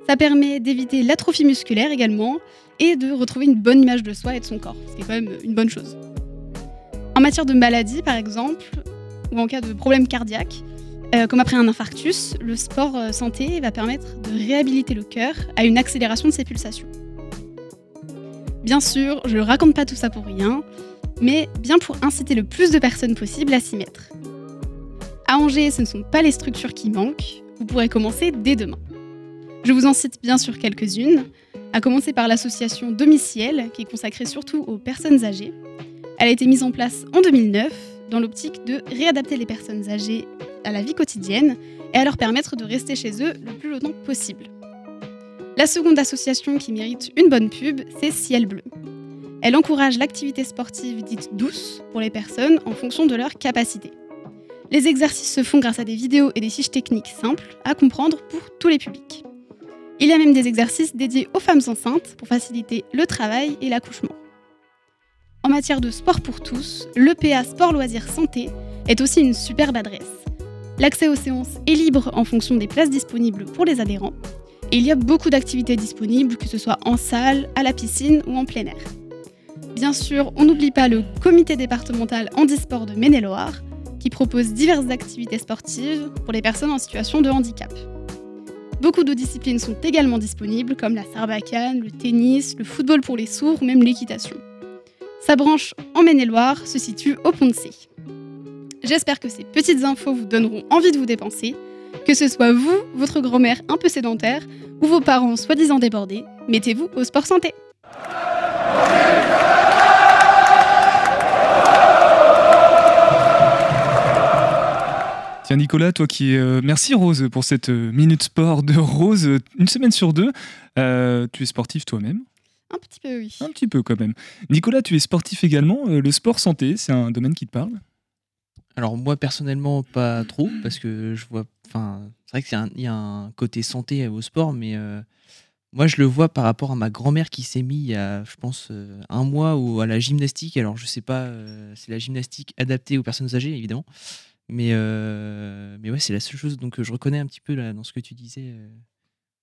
S3: Ça permet d'éviter l'atrophie musculaire également et de retrouver une bonne image de soi et de son corps, ce qui est quand même une bonne chose. En matière de maladie, par exemple, ou en cas de problème cardiaque, euh, comme après un infarctus, le sport euh, santé va permettre de réhabiliter le cœur à une accélération de ses pulsations. Bien sûr, je ne raconte pas tout ça pour rien, mais bien pour inciter le plus de personnes possible à s'y mettre. À Angers, ce ne sont pas les structures qui manquent, vous pourrez commencer dès demain. Je vous en cite bien sûr quelques-unes, à commencer par l'association Domiciel, qui est consacrée surtout aux personnes âgées. Elle a été mise en place en 2009 dans l'optique de réadapter les personnes âgées à la vie quotidienne et à leur permettre de rester chez eux le plus longtemps possible. La seconde association qui mérite une bonne pub, c'est Ciel Bleu. Elle encourage l'activité sportive dite douce pour les personnes en fonction de leurs capacités. Les exercices se font grâce à des vidéos et des fiches techniques simples à comprendre pour tous les publics. Il y a même des exercices dédiés aux femmes enceintes pour faciliter le travail et l'accouchement. En matière de sport pour tous, l'EPA Sport Loisirs Santé est aussi une superbe adresse. L'accès aux séances est libre en fonction des places disponibles pour les adhérents. Et il y a beaucoup d'activités disponibles, que ce soit en salle, à la piscine ou en plein air. Bien sûr, on n'oublie pas le comité départemental handisport de Maine-et-Loire, qui propose diverses activités sportives pour les personnes en situation de handicap. Beaucoup de disciplines sont également disponibles, comme la sarbacane, le tennis, le football pour les sourds ou même l'équitation. Sa branche en Maine-et-Loire se situe au Pont de C. J'espère que ces petites infos vous donneront envie de vous dépenser, que ce soit vous, votre grand-mère un peu sédentaire, ou vos parents soi-disant débordés, mettez-vous au sport santé.
S2: Tiens Nicolas, toi qui es... euh, merci Rose pour cette euh, minute sport de Rose, euh, une semaine sur deux. Euh, tu es sportif toi-même?
S3: Un petit peu, oui.
S2: Un petit peu quand même. Nicolas, tu es sportif également. Le sport santé, c'est un domaine qui te parle?
S7: Alors moi personnellement pas trop parce que je vois, enfin c'est vrai qu'il y, a un- il y a un côté santé au sport, mais euh, moi je le vois par rapport à ma grand-mère qui s'est mis il y a, je pense, euh, un mois ou à la gymnastique. Alors je sais pas, euh, c'est la gymnastique adaptée aux personnes âgées évidemment, mais euh, mais ouais c'est la seule chose donc je reconnais un petit peu là, dans ce que tu disais. euh.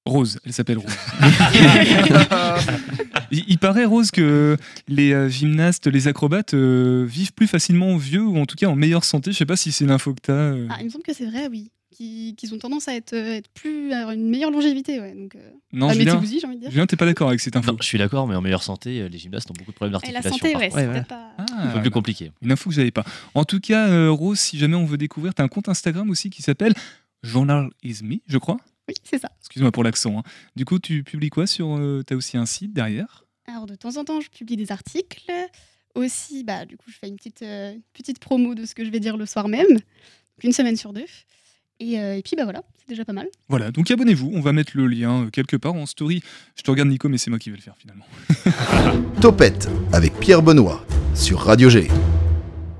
S2: Rose, elle s'appelle Rose. il, il paraît, Rose, que les euh, gymnastes, les acrobates euh, vivent plus facilement vieux ou en tout cas en meilleure santé. Je sais pas si c'est l'info que tu as.
S3: Ah, il me semble que c'est vrai, oui. Qui, qui ont tendance à être, être plus, à avoir une meilleure longévité. Ouais. Donc, euh,
S2: Non,
S3: à
S2: Julien,
S3: j'ai envie de dire.
S2: Julien, t'es pas d'accord avec cette info
S13: Non, je suis d'accord, mais en meilleure santé, euh, les gymnastes ont beaucoup de problèmes
S3: Et la
S13: d'articulation.
S3: santé, ouais, c'est peut-être pas.
S2: Ah,
S13: un peu plus compliqué.
S2: Une info que j'avais pas. En tout cas, euh, Rose, si jamais on veut découvrir, t'as un compte Instagram aussi qui s'appelle Journal is Me, je crois.
S3: Oui, c'est ça.
S2: Excuse-moi pour l'accent. hein. Du coup, tu publies quoi sur. euh, t'as aussi un site derrière?
S3: Alors, de temps en temps, je publie des articles. Aussi, bah, du coup, je fais une petite, euh, petite promo de ce que je vais dire le soir même. Une semaine sur deux. Et, euh, et puis, bah voilà, c'est déjà pas mal.
S2: Voilà, donc abonnez-vous. On va mettre le lien euh, quelque part en story. Je te regarde, Nico, mais c'est moi qui vais le faire finalement.
S12: Topette avec Pierre Benoît sur Radio G.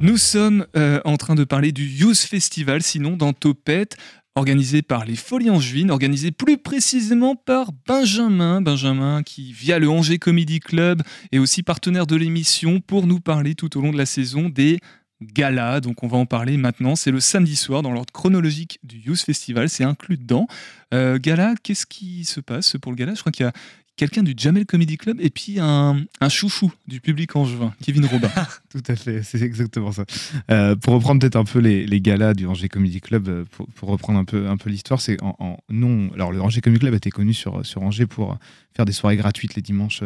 S2: Nous sommes euh, en train de parler du Youth Festival, sinon dans Topette, organisé par les Folies Angevines, organisé plus précisément par Benjamin. Benjamin qui, via le Angers Comedy Club, est aussi partenaire de l'émission pour nous parler tout au long de la saison des galas. Donc on va en parler maintenant. C'est le samedi soir dans l'ordre chronologique du Youth Festival, c'est inclus dedans. Euh, gala, qu'est-ce qui se passe pour le gala? Je crois qu'il y a quelqu'un du Jamel Comedy Club et puis un, chouchou du public angevin, Kevin Robin.
S4: Tout à fait, c'est exactement ça. Euh, pour reprendre peut-être un peu les, galas du Angers Comedy Club, euh, pour, reprendre un peu, l'histoire, c'est en, non. Alors le Angers Comedy Club été connu sur, sur Angers pour faire des soirées gratuites les dimanches.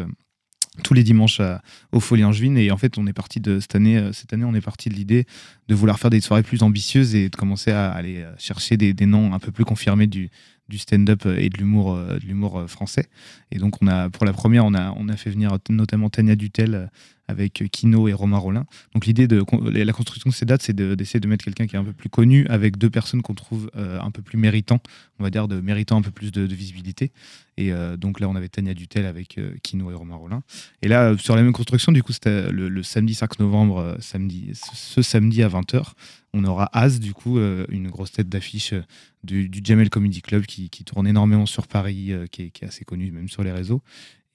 S4: Euh, tous les dimanches à- aux Folies Angevines et en fait on est parti de cette année euh, cette année on est parti de l'idée de vouloir faire des soirées plus ambitieuses et de commencer à aller euh, chercher des, noms un peu plus confirmés du, du stand-up et de l'humour euh, de l'humour euh, français. Et donc on a pour la première on a on a fait venir notamment Tania Dutel euh, avec Kino et Romain Rollin donc l'idée de la construction de ces dates, c'est de- d'essayer de, mettre quelqu'un qui est un peu plus connu avec deux personnes qu'on trouve euh, un peu plus méritants, on va dire de méritant un peu plus de, visibilité. Et euh, donc là, on avait Tania Dutel avec euh, Kino et Romain Rollin. Et là, sur la même construction, du coup, c'était le, samedi 5 novembre, samedi, ce, samedi à 20h, on aura Az, du coup, une grosse tête d'affiche du, Jamel Comedy Club qui, tourne énormément sur Paris, qui, est, qui est assez connu même sur les réseaux.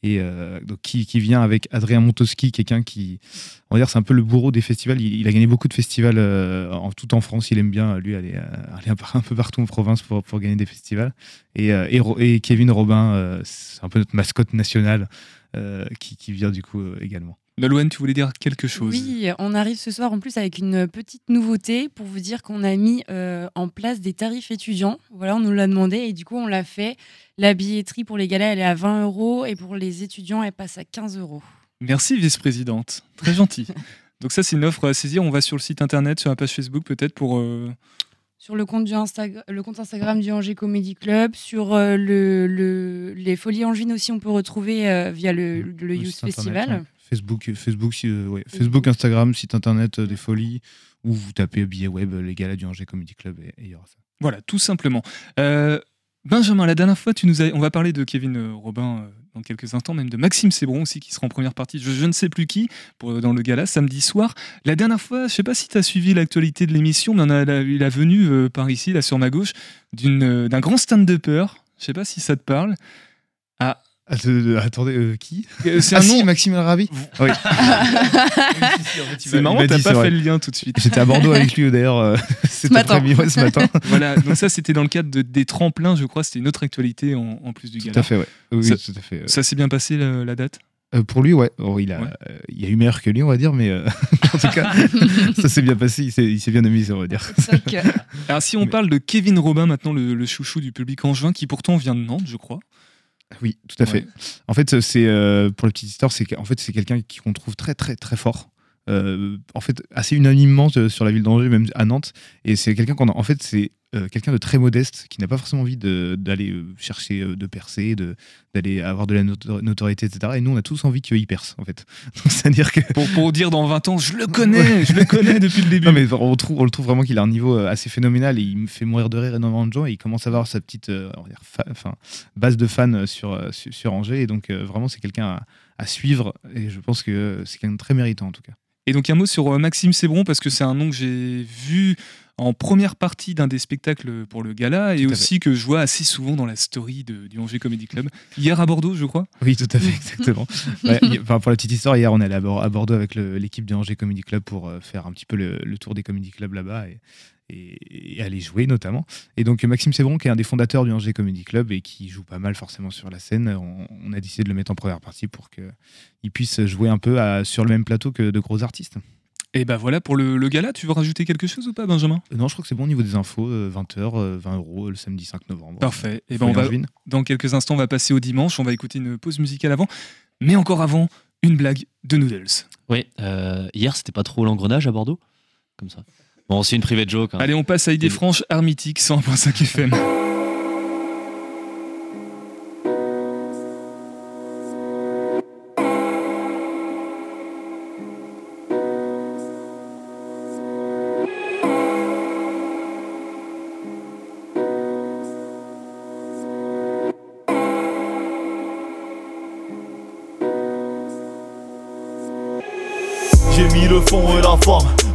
S4: Et euh, donc qui, vient avec Adrien Montoschi, quelqu'un qui, on va dire, c'est un peu le bourreau des festivals. Il, a gagné beaucoup de festivals euh, en, tout en France. Il aime bien, lui, aller, euh, un, peu- partout en province pour, gagner des festivals. Et, et, Kevin Robin, c'est un peu notre mascotte nationale qui, vient du coup également.
S2: Nolwenn, tu voulais dire quelque chose?
S6: Oui, on arrive ce soir en plus avec une petite nouveauté pour vous dire qu'on a mis euh, en place des tarifs étudiants. Voilà, on nous l'a demandé et du coup on l'a fait. La billetterie pour les galas elle est à 20 euros et pour les étudiants elle passe à 15 euros.
S2: Merci, vice-présidente. Très gentil. Donc ça, c'est une offre à saisir. On va sur le site internet, sur la page Facebook peut-être pour... euh,
S6: Sur le compte, du Instag- le compte Instagram du Angers Comedy Club, sur euh, le, le- les Folies Angevines aussi, on peut retrouver euh, via le, Youth
S4: internet,
S6: Festival.
S4: ouais. Facebook, Facebook, si, euh, ouais. Facebook, Instagram, site internet euh, des folies, ou vous tapez billet web, euh, les galas du Angers Comedy Club et il y aura ça.
S2: Voilà, tout simplement. Euh, Benjamin, la dernière fois, tu nous as... on va parler de Kevin euh, Robin euh, dans quelques instants, même de Maxime Sébron aussi, qui sera en première partie, je, je ne sais plus qui, pour, euh, dans le gala, samedi soir. La dernière fois, je sais pas si tu as suivi l'actualité de l'émission, mais on a la, la venue euh, par ici, là sur ma gauche, euh, d'un grand stand-upper. Je sais pas si ça te parle. Ah.
S4: Attendez, euh, qui
S2: Euh, c'est
S4: Ah
S2: un
S4: si,
S2: nom-
S4: Maxime Ravi Oui.
S2: C'est marrant, t'as pas fait le lien tout de suite.
S4: J'étais à Bordeaux avec lui d'ailleurs euh, cet après-midi, ouais, ce matin.
S2: voilà, donc ça c'était dans le cadre de- des tremplins, je crois, c'était une autre actualité en, en plus du
S4: Tout
S2: gala.
S4: à fait, ouais. Oui,
S2: ça,
S4: tout à fait, ouais.
S2: Ça s'est bien passé la, la date?
S4: Euh, pour lui, ouais. Oh, il, a, euh, il y a eu meilleur que lui, on va dire, mais euh, en tout cas, ça s'est bien passé. Il s'est, il s'est bien amusé, on va dire.
S2: Alors si on parle de Kevin Robin maintenant, le, le chouchou du public angevin, qui pourtant vient de Nantes, je crois.
S4: Oui, tout à fait. En fait, c'est euh, pour la petite histoire, c'est qu'en fait c'est quelqu'un qui- qu'on trouve très très très fort. Euh, en fait, assez unanimement sur la ville d'Angers, même à Nantes. Et c'est quelqu'un qu'on a. En fait, c'est euh, quelqu'un de très modeste qui n'a pas forcément envie d'aller euh, chercher de percer, de d'aller avoir de la noto- notoriété, etc. Et nous, on a tous envie qu'il perce, en fait. C'est-à-dire que
S2: Pour, pour dire dans 20 ans, je le connais, je le connais depuis le début.
S4: non, mais on, trouve, on le trouve vraiment qu'il a un niveau assez phénoménal et il me fait mourir de rire énormément de gens et il commence à avoir sa petite euh, on va dire, fa- enfin, base de fans sur, sur, sur Angers et donc euh, vraiment c'est quelqu'un à, à suivre et je pense que c'est quelqu'un de très méritant en tout cas.
S2: Et donc un mot sur euh, Maxime Sébron, parce que c'est un nom que j'ai vu en première partie d'un des spectacles pour le gala et
S4: Tout
S2: aussi que je vois assez souvent dans la story de- du Angers Comedy Club. Hier à Bordeaux, je crois.
S4: Oui, tout à fait, exactement. Ouais, enfin, pour la petite histoire, hier on est allé à Bor- à Bordeaux avec l'équipe du Angers Comedy Club pour euh, faire un petit peu le, le tour des comedy clubs là-bas et, et- et aller jouer notamment. Et donc Maxime Sébron, qui est un des fondateurs du Angers Comedy Club et qui joue pas mal forcément sur la scène, on, on a décidé de le mettre en première partie pour qu'il puisse jouer un peu à- sur le même plateau que de gros artistes.
S2: Et bah voilà pour le, le gala, tu veux rajouter quelque chose ou pas, Benjamin?
S4: Euh, Non, je crois que c'est bon au niveau des infos. 20h, 20 euros le samedi 5 novembre.
S2: Parfait. Et ben on va, dans quelques instants, on va passer au dimanche. On va écouter une pause musicale avant. Mais encore avant, une blague de Noodles.
S13: Oui, euh, hier c'était pas trop l'engrenage à Bordeaux? Comme ça. Bon, c'est une private joke. hein.
S2: Allez, on passe à Idée Franche, Hermitique, 101.5 FM.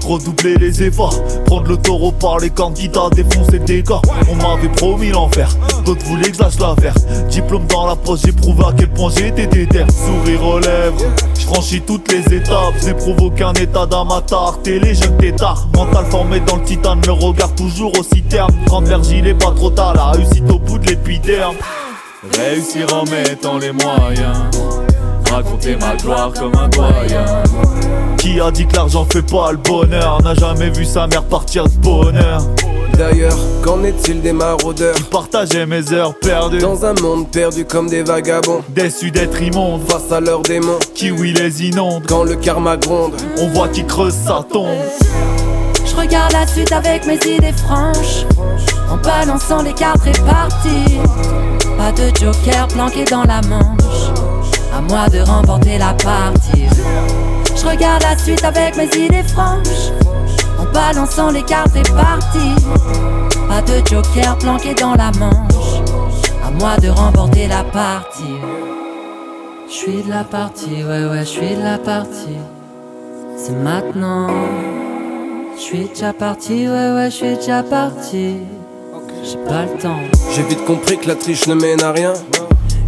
S16: Redoubler les efforts, prendre le taureau par les candidats, défoncer le décor. On m'avait promis l'enfer, d'autres voulaient que je lâche l'affaire. Diplôme dans la poche, j'ai prouvé à quel point j'étais déter. Sourire aux lèvres, je franchis toutes les étapes, j'ai provoqué un état d'amateur, télé, jeunes tétards. Mental formé dans le titane, le regard toujours aussi terne. Prendre vergile pas trop tard, la réussite au bout de l'épiderme. Réussir en mettant les moyens. Raconter ma gloire comme un doyen Qui a dit que l'argent fait pas le bonheur N'a jamais vu sa mère partir de bonheur.
S17: D'ailleurs, qu'en est-il des maraudeurs
S16: Partager mes heures perdues.
S17: Dans un monde perdu comme des vagabonds.
S16: Déçus d'être immondes.
S17: Face à leurs démons.
S16: Qui oui les inonde.
S17: Quand le karma gronde.
S16: On voit qui creuse sa tombe.
S18: Je regarde la suite avec mes idées franches. En balançant les cartes réparties. Pas de joker planqué dans la manche. À moi de remporter la partie Je regarde la suite avec mes idées franches. En balançant les cartes réparties Pas de joker planqué dans la manche. À moi de remporter la partie. Je suis de la partie, ouais ouais, je suis de la partie. C'est maintenant. Je suis déjà parti, ouais ouais, je suis déjà parti. J'ai pas le temps.
S17: J'ai vite compris que la triche ne mène à rien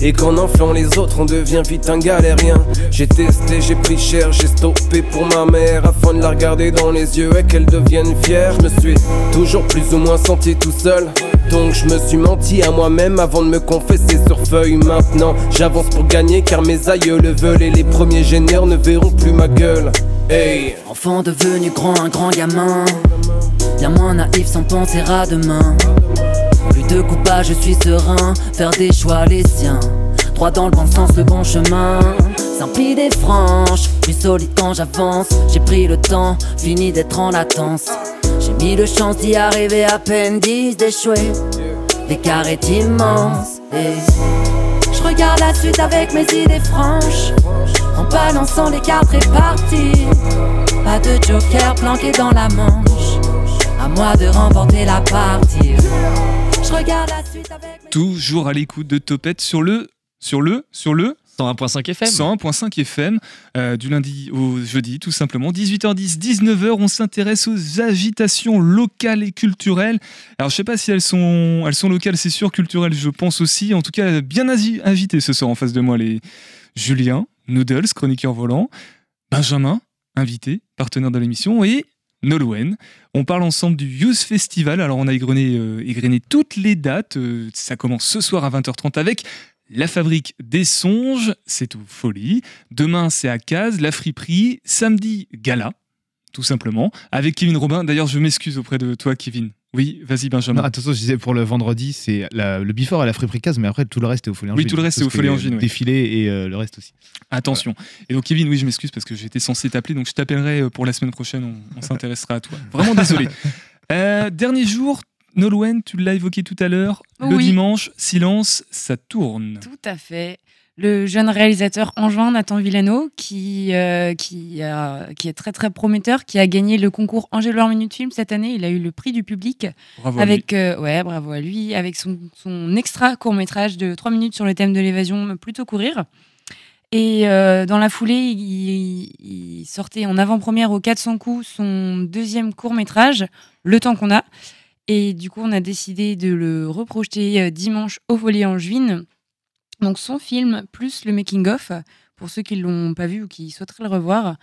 S17: et qu'en enflant les autres on devient vite un galérien. J'ai testé, j'ai pris cher, j'ai stoppé pour ma mère. Afin de la regarder dans les yeux et qu'elle devienne fière. Je me suis toujours plus ou moins senti tout seul. Donc je me suis menti à moi-même avant de me confesser sur feuille. Maintenant j'avance pour gagner car mes aïeux le veulent Et les premiers génères ne verront plus ma gueule.
S18: Enfant devenu grand, un grand gamin. Bien moins naïf sans penser à demain. Plus de coupage, je suis serein. Faire des choix, les siens. Droit dans le bon sens, le bon chemin. Simple idée franche, plus solide quand j'avance. J'ai pris le temps, fini d'être en latence. J'ai mis de chance d'y arriver à peine 10 d'échouer. L'écart est immense. Et je regarde la suite avec mes idées franches. En balançant les cartes réparties. Pas de joker planqué dans la manche. À moi de remporter la partie. Je regarde la suite avec
S2: Toujours à l'écoute de Topette sur le. Sur le. Sur le.
S13: 101.5 FM.
S2: 101.5 FM, euh, du lundi au jeudi, tout simplement. 18h10, 19h, on s'intéresse aux agitations locales et culturelles. Alors, je sais pas si elles sont, elles sont locales, c'est sûr, culturelles, je pense aussi. En tout cas, bien agi- agitées ce soir en face de moi, les Julien, Noodles, chroniqueur volant, Benjamin, invité, partenaire de l'émission, et Nolwenn. On parle ensemble du Youth Festival. Alors, on a égrené, euh, toutes les dates. Euh, ça commence ce soir à 20h30 avec la Fabrique des Songes, c'est au Folie. Demain, c'est à Caz, la Friperie. Samedi, Gala, tout simplement, avec Kevin Robin. D'ailleurs, je m'excuse auprès de toi, Kevin. Oui, vas-y, Benjamin.
S4: Non, attention, je disais pour le vendredi, c'est la- le before à la friperie case, mais après tout le reste est au Folie
S2: Oui, tout le reste est au Folie Angine, oui.
S4: Défilé et euh, le reste aussi.
S2: Attention. Et donc, Kevin, oui, je m'excuse parce que j'étais censé t'appeler, donc je t'appellerai euh, pour la semaine prochaine. On, on s'intéressera à toi. Vraiment désolé. Euh, dernier jour, Nolwenn, tu l'as évoqué tout à l'heure. Le dimanche, silence, ça tourne.
S6: Tout à fait. Le jeune réalisateur angevin Nathan Villano, qui, euh, qui, est très très prometteur, qui a gagné le concours Angelo Minute Film cette année. Il a eu le prix du public.
S2: Bravo à
S6: avec, euh, ouais, bravo à lui. Avec son, son extra court métrage de 3 minutes sur le thème de l'évasion, plutôt courir. Et euh, dans la foulée, il, il sortait en avant-première au 400 coups son deuxième court métrage, Le temps qu'on a. Et du coup, on a décidé de le reprojeter dimanche au Folie Angevine. Donc son film plus le making of pour ceux qui l'ont pas vu ou qui souhaiteraient le revoir.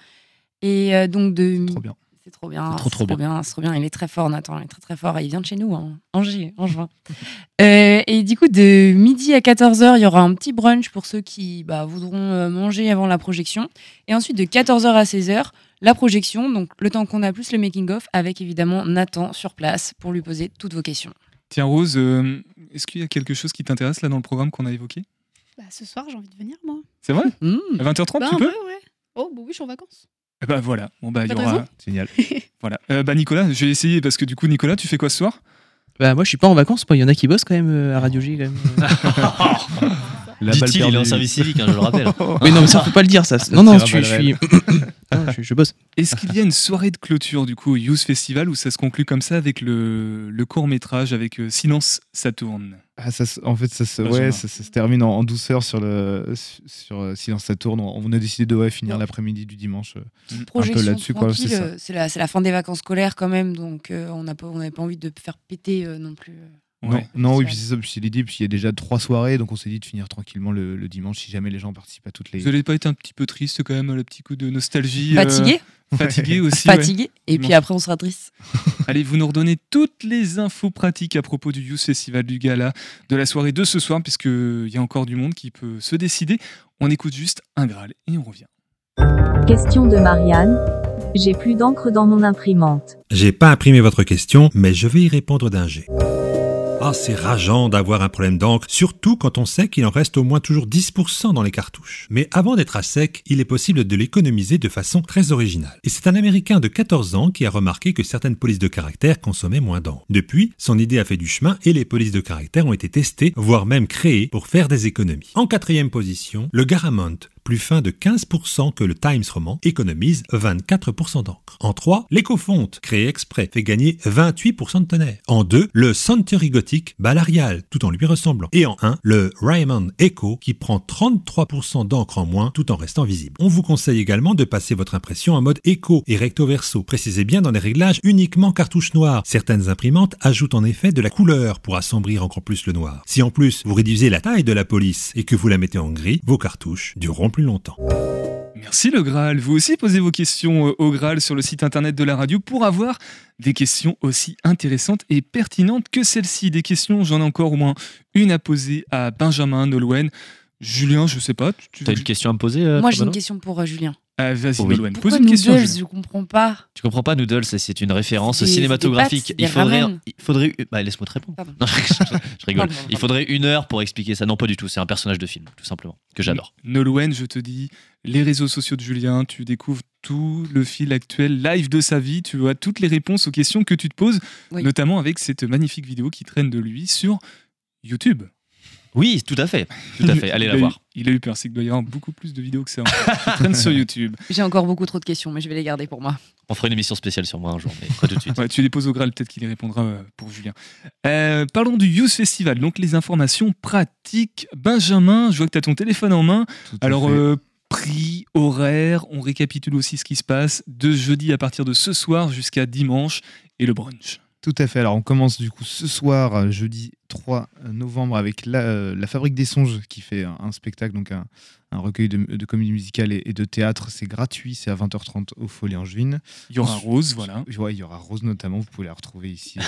S6: Et euh, donc de
S4: Trop bien.
S6: C'est trop bien.
S13: C'est trop, trop
S6: bien. C'est trop bien. Il est très fort, Nathan. Il est très très fort. Et il vient de chez nous, hein. Angers, Angevin. Euh, et du coup, de midi à 14h, il y aura un petit brunch pour ceux qui bah, voudront euh, manger avant la projection. Et ensuite, de 14h à 16h, la projection, donc le temps qu'on a plus le making-of, avec évidemment Nathan sur place pour lui poser toutes vos questions.
S2: Tiens, Rose, euh, est-ce qu'il y a quelque chose qui t'intéresse là dans le programme qu'on a évoqué?
S3: Bah, ce soir, j'ai envie de venir, moi.
S2: C'est vrai
S6: Mmh.
S2: À 20h30,
S3: bah,
S2: tu peux
S3: peu, ouais. Oh, bah oui, je suis en vacances.
S2: Eh Bah voilà, bon bah il y
S3: Pas de
S2: aura.
S3: raison
S4: Génial.
S2: voilà. Euh, bah Nicolas, je vais essayer parce que du coup, Nicolas, tu fais quoi ce soir?
S7: Bah, moi, je suis pas en vacances. Il y en a qui bossent quand même euh, à Radio J. Quand même.
S4: La
S13: Dit-il,
S4: balle
S13: il est en service civique, hein, je le rappelle.
S7: oui, non, mais ça, faut pas le dire, ça. Non, non, je suis. je, suis- Non, je, je bosse.
S2: Est-ce qu'il y a une soirée de clôture du coup au Youth Festival où ça se conclut comme ça avec le, le court métrage avec euh, Silence ça tourne?
S4: Ah, ça, en fait, ça se, ouais, ça, ça se termine en, en douceur sur le sur euh, Silence ça tourne. On, on a décidé de ouais, finir l'après-midi du dimanche euh, un peu
S6: Projection
S4: là-dessus. C'est
S6: euh, c'est la, fin des vacances scolaires quand même, donc euh, on n'a pas- on n'avait pas envie de faire péter euh, non plus. Euh.
S4: Non, non, oui, puis c'est ça, puis c'est l'idée, puis il y a déjà trois soirées, donc on s'est dit de finir tranquillement le, le dimanche si jamais les gens participent à toutes les.
S2: Vous n'allez pas être un petit peu triste quand même, le petit coup de nostalgie euh,
S6: Fatigué
S2: Fatigué aussi.
S6: Fatigué, et
S2: Bon.
S6: puis après on sera triste.
S2: Allez, vous nous redonnez toutes les infos pratiques à propos du Youth Festival du Gala, de la soirée de ce soir, puisqu'il y a encore du monde qui peut se décider. On écoute juste un Graal et on revient.
S19: Question de Marianne. J'ai plus d'encre dans mon imprimante.
S20: J'ai pas imprimé votre question, mais je vais y répondre d'un jet. Ah, c'est rageant d'avoir un problème d'encre, surtout quand on sait qu'il en reste au moins toujours 10% dans les cartouches. Mais avant d'être à sec, il est possible de l'économiser de façon très originale. Et c'est un Américain de 14 ans qui a remarqué que certaines polices de caractère consommaient moins d'encre. Depuis, son idée a fait du chemin et les polices de caractère ont été testées, voire même créées pour faire des économies. En quatrième position, le Garamond, plus fin de 15% que le Times Roman, économise 24% d'encre. En 3, l'écofonte, créé exprès, fait gagner 28% de tonnerre. En 2, le Century Gothic Balarial, tout en lui ressemblant. Et en 1, le Raymond Echo, qui prend 33% d'encre en moins, tout en restant visible. On vous conseille également de passer votre impression en mode écho et recto verso. Précisez bien dans les réglages uniquement cartouche noire. Certaines imprimantes ajoutent en effet de la couleur pour assombrir encore plus le noir. Si en plus vous réduisez la taille de la police et que vous la mettez en gris, vos cartouches dureront
S2: Merci le Graal. Vous aussi posez vos questions euh, au Graal sur le site internet de la radio pour avoir des questions aussi intéressantes et pertinentes que celles-ci. Des questions, j'en ai encore au moins une à poser à Benjamin, Nolwenn, Julien, je sais pas. Tu,
S13: T'as une question à me poser euh,
S6: Moi j'ai une question pour euh, Julien.
S2: Ah, Vas-y,
S13: Oui.
S2: Nolwenn, pose
S6: Pourquoi
S2: une question.
S6: noodles. Je comprends pas.
S13: Tu comprends pas, Noodles, c'est- une référence cinématographique. il faudrait, il faudrait, bah, laisse-moi te répondre. Non, je, je rigole.
S6: Pardon, pardon.
S13: Il faudrait une heure pour expliquer ça. Non, pas du tout. C'est un personnage de film, tout simplement, que j'adore.
S2: Nolwenn, je te dis, les réseaux sociaux de Julien, tu découvres tout le fil actuel live de sa vie, tu vois toutes les réponses aux questions que tu te poses,
S6: Oui.
S2: notamment avec cette magnifique vidéo qui traîne de lui sur YouTube.
S13: Oui, tout à fait. Tout à fait. Allez
S2: Il
S13: la
S2: eu-
S13: voir.
S2: il a eu peur, c'est qu'il doit y avoir beaucoup plus de vidéos que ça en fait, qui traînent sur YouTube.
S6: J'ai encore beaucoup trop de questions, mais je vais les garder pour moi.
S13: On fera une émission spéciale sur moi un jour, mais pas tout de suite.
S2: Ouais, tu les poses au Graal, peut-être qu'il y répondra euh, pour Julien. Euh, parlons du Youth Festival, donc les informations pratiques. Benjamin, je vois que tu as ton téléphone en main. Alors, euh, prix, horaire, on récapitule aussi ce qui se passe de jeudi à partir de ce soir jusqu'à dimanche et le brunch.
S4: Tout à fait. Alors, on commence du coup ce soir, euh, jeudi 3 novembre, avec la, euh, la Fabrique des Songes qui fait un, un spectacle, donc un, un recueil de, de comédie musicale et, et de théâtre. C'est gratuit, c'est à 20h30 au Folie Angevine.
S2: Il y aura Rose, voilà.
S4: Ouais, il y aura Rose notamment, vous pouvez la retrouver ici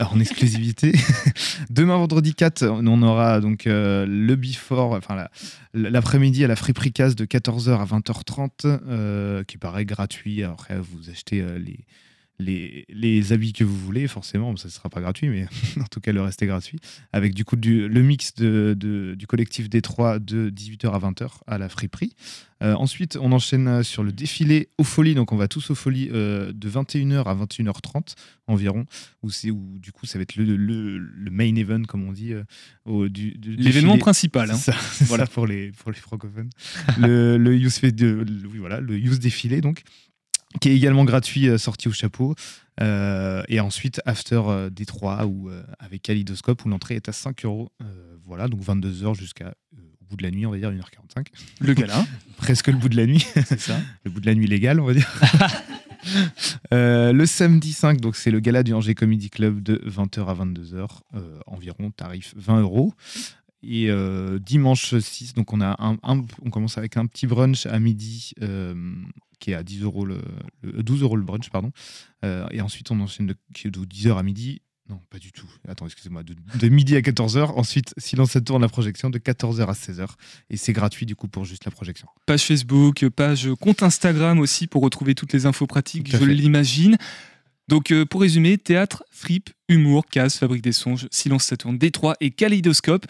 S4: euh, en exclusivité. Demain, vendredi 4, on aura donc euh, le before, enfin la- l'après-midi à la friperie de 14h à 20h30, euh, qui paraît gratuit. Après, vous achetez les, les, les habits que vous voulez, forcément, ça ne sera pas gratuit, mais en tout cas, le reste est gratuit. Avec du coup du, le mix de, de- du collectif Détroit de 18h à 20h à la friperie. Euh, ensuite, on enchaîne sur le défilé aux folies. Donc, on va tous aux folies euh, de 21h à 21h30 environ. Où, c'est, où du coup, ça va être le, le, le main event, comme on dit. euh,
S2: L'événement principal, hein.
S4: Ça,
S2: Voilà.
S4: ça pour, les, pour les francophones. le, le Youth fait de, le- oui, voilà, le Youth défilé, donc qui est également gratuit, euh, sorti au chapeau. Euh, et ensuite, After euh, Détroit, euh, avec Kaleidoscope, où l'entrée est à 5 euros. Voilà, donc 22h jusqu'à au bout de la nuit, on va dire 1h45.
S2: Le gala.
S4: Presque le bout de la nuit.
S2: C'est ça.
S4: le bout de la nuit légal, on va dire. Le samedi 5, donc c'est le gala du Angers Comedy Club de 20h à 22h, euh, environ, tarif 20 euros. Et dimanche 6, donc on, a un, un- on commence avec un petit brunch à midi qui est à 10 euros le, le- 12 euros le brunch, pardon. Euh, et ensuite on enchaîne de, qui est de 10h à midi Non, pas du tout. Attends, excusez-moi. De, de midi à 14h. Ensuite, Silence ça tourne la projection de 14h à 16h. Et c'est gratuit du coup pour juste la projection.
S2: Page Facebook, page compte Instagram aussi pour retrouver toutes les infos pratiques, je l'imagine. Donc euh, pour résumer, théâtre, fripe, humour, casse, fabrique des songes, silence Saturne, Détroit et Kaléidoscope.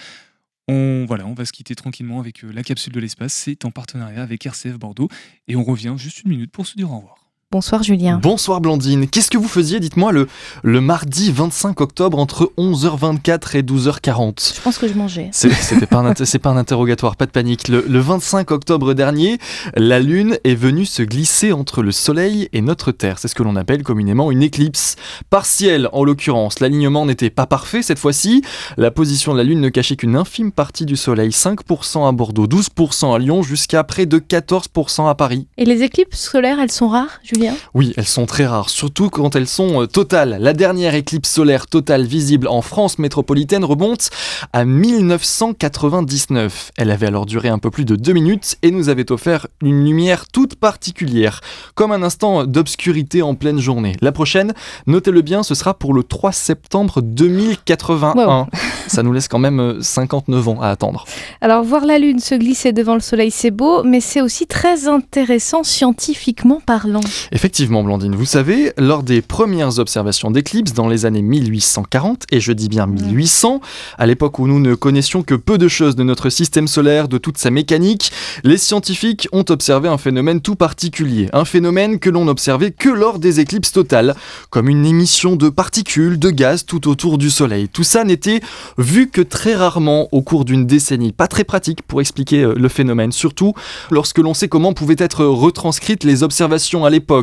S2: On, voilà, on va se quitter tranquillement avec euh, la capsule de l'espace. C'est en partenariat avec RCF Bordeaux. Et on revient juste une minute pour se dire au revoir.
S21: Bonsoir Julien.
S22: Bonsoir Blandine. Qu'est-ce que vous faisiez, dites-moi, le, le mardi 25 octobre entre 11h24 et 12h40
S21: Je pense que je mangeais.
S22: C'est- C'était un, pas un interrogatoire, pas de panique. Le, le 25 octobre dernier, la Lune est venue se glisser entre le Soleil et notre Terre. C'est ce que l'on appelle communément une éclipse partielle. En l'occurrence, l'alignement n'était pas parfait cette fois-ci. La position de la Lune ne cachait qu'une infime partie du Soleil, 5% à Bordeaux, 12% à Lyon, jusqu'à près de 14% à Paris.
S21: Et les éclipses solaires, elles sont rares, Julien?
S22: Oui, elles sont très rares, surtout quand elles sont euh, totales. La dernière éclipse solaire totale visible en France métropolitaine remonte à 1999. Elle avait alors duré un peu plus de deux minutes et nous avait offert une lumière toute particulière, comme un instant d'obscurité en pleine journée. La prochaine, notez-le bien, ce sera pour le 3 septembre 2081. Ça nous laisse quand même euh, 59 ans à attendre.
S21: Alors, voir la Lune se glisser devant le Soleil, c'est beau, mais c'est aussi très intéressant scientifiquement parlant.
S22: Effectivement, Blandine, vous savez, lors des premières observations d'éclipses dans les années 1840, et je dis bien 1800, à l'époque où nous ne connaissions que peu de choses de notre système solaire, de toute sa mécanique, les scientifiques ont observé un phénomène tout particulier, un phénomène que l'on n'observait que lors des éclipses totales, comme une émission de particules, de gaz tout autour du Soleil. Tout ça n'était vu que très rarement au cours d'une décennie, pas très pratique pour expliquer euh, le phénomène, surtout lorsque l'on sait comment pouvaient être retranscrites les observations à l'époque,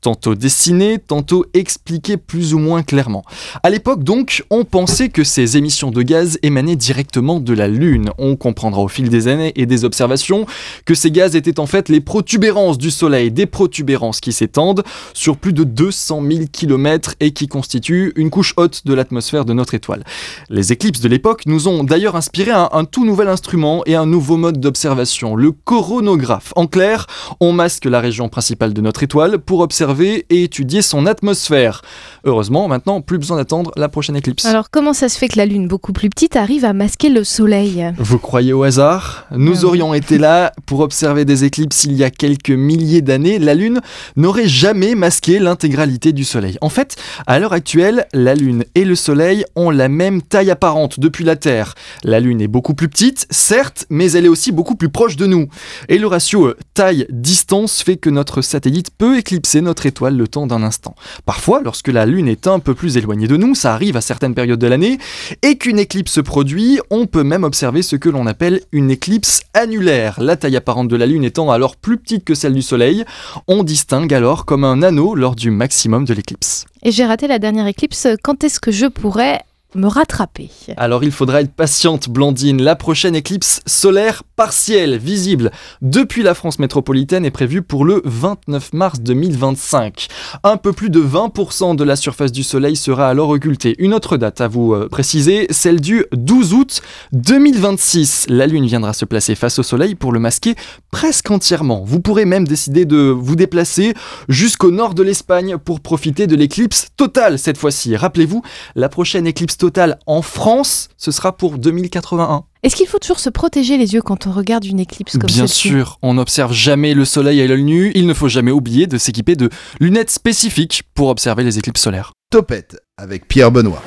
S22: tantôt dessinées, tantôt expliquées plus ou moins clairement. À l'époque donc, on pensait que ces émissions de gaz émanaient directement de la Lune. On comprendra au fil des années et des observations que ces gaz étaient en fait les protubérances du Soleil, des protubérances qui s'étendent sur plus de 200 000 km et qui constituent une couche haute de l'atmosphère de notre étoile. Les éclipses de l'époque nous ont d'ailleurs inspiré un, un tout nouvel instrument et un nouveau mode d'observation, le coronographe. En clair, on masque la région principale de notre étoile pour observer et étudier son atmosphère. Heureusement, maintenant, plus besoin d'attendre la prochaine éclipse.
S21: Alors, comment ça se fait que la Lune, beaucoup plus petite, arrive à masquer le Soleil?
S22: Vous croyez au hasard? Nous aurions été là pour observer des éclipses il y a quelques milliers d'années. La Lune n'aurait jamais masqué l'intégralité du Soleil. En fait, à l'heure actuelle, la Lune et le Soleil ont la même taille apparente depuis la Terre. La Lune est beaucoup plus petite, certes, mais elle est aussi beaucoup plus proche de nous. Et le ratio euh, taille-distance fait que notre satellite peut éclipser notre étoile le temps d'un instant. Parfois, lorsque la Lune est un peu plus éloignée de nous, ça arrive à certaines périodes de l'année, et qu'une éclipse se produit, on peut même observer ce que l'on appelle une éclipse annulaire. La taille apparente de la Lune étant alors plus petite que celle du Soleil, on distingue alors comme un anneau lors du maximum de l'éclipse.
S21: Et j'ai raté la dernière éclipse, quand est-ce que je pourrais me rattraper?
S22: Alors il faudra être patiente, Blandine. La prochaine éclipse solaire partielle, visible depuis la France métropolitaine, est prévue pour le 29 mars 2025. Un peu plus de 20% de la surface du Soleil sera alors occultée. Une autre date à vous euh, préciser, celle du 12 août 2026. La Lune viendra se placer face au Soleil pour le masquer presque entièrement. Vous pourrez même décider de vous déplacer jusqu'au nord de l'Espagne pour profiter de l'éclipse totale cette fois-ci. Rappelez-vous, la prochaine éclipse totale en France, ce sera pour 2081.
S21: Est-ce qu'il faut toujours se protéger les yeux quand on regarde une éclipse comme
S22: Bien sûr, on n'observe jamais le soleil à l'œil nu, il ne faut jamais oublier de s'équiper de lunettes spécifiques pour observer les éclipses solaires.
S12: Topette avec Pierre Benoît.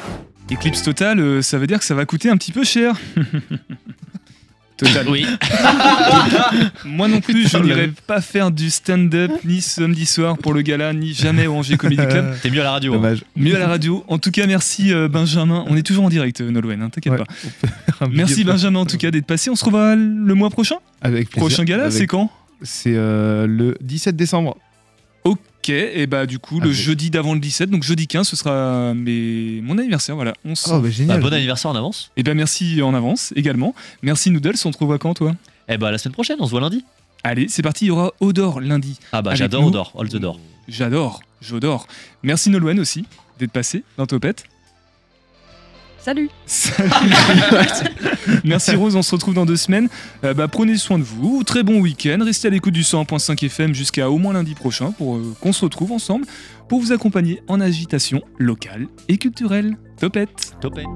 S2: Éclipse totale, euh, ça veut dire que ça va coûter un petit peu cher. Total.
S13: Oui.
S2: Moi non plus, je n'irai pas faire du stand-up ni samedi soir pour le gala, ni jamais au Angers Comedy Club.
S13: T'es mieux à la radio. hein.
S4: Dommage.
S2: Mieux à la radio. En tout cas, merci euh, Benjamin. On est toujours en direct, euh, Nolwenn, hein, t'inquiète
S4: Ouais,
S2: pas. Merci. Benjamin en tout cas d'être passé. On se revoit le mois prochain?
S4: Avec plaisir.
S2: Prochain gala,
S4: Avec-
S2: c'est quand?
S4: C'est euh, le 17 décembre.
S2: Ok, et bah du coup, le
S4: Avec-
S2: jeudi d'avant le 17, donc jeudi 15, ce sera mes... mon anniversaire. Voilà, on se...
S4: Oh, bah génial.
S13: Bah, bon anniversaire en avance.
S2: Et ben merci en avance également. Merci Noodles, on te revoit quand toi?
S13: Eh bah la semaine prochaine, on se voit lundi.
S2: Allez, c'est parti, il y aura Odor lundi.
S13: Ah bah j'adore. Odor, All the Door.
S2: J'adore, j'adore. Merci Nolwenn aussi d'être passé dans Topette.
S6: Salut
S2: Salut. Merci Rose, on se retrouve dans deux semaines. Euh, bah, prenez soin de vous, très bon week-end, restez à l'écoute du 101.5 FM jusqu'à au moins lundi prochain pour euh, qu'on se retrouve ensemble pour vous accompagner en agitation locale et culturelle. Topette.
S13: Topette.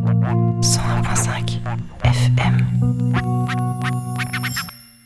S14: 101.5 FM.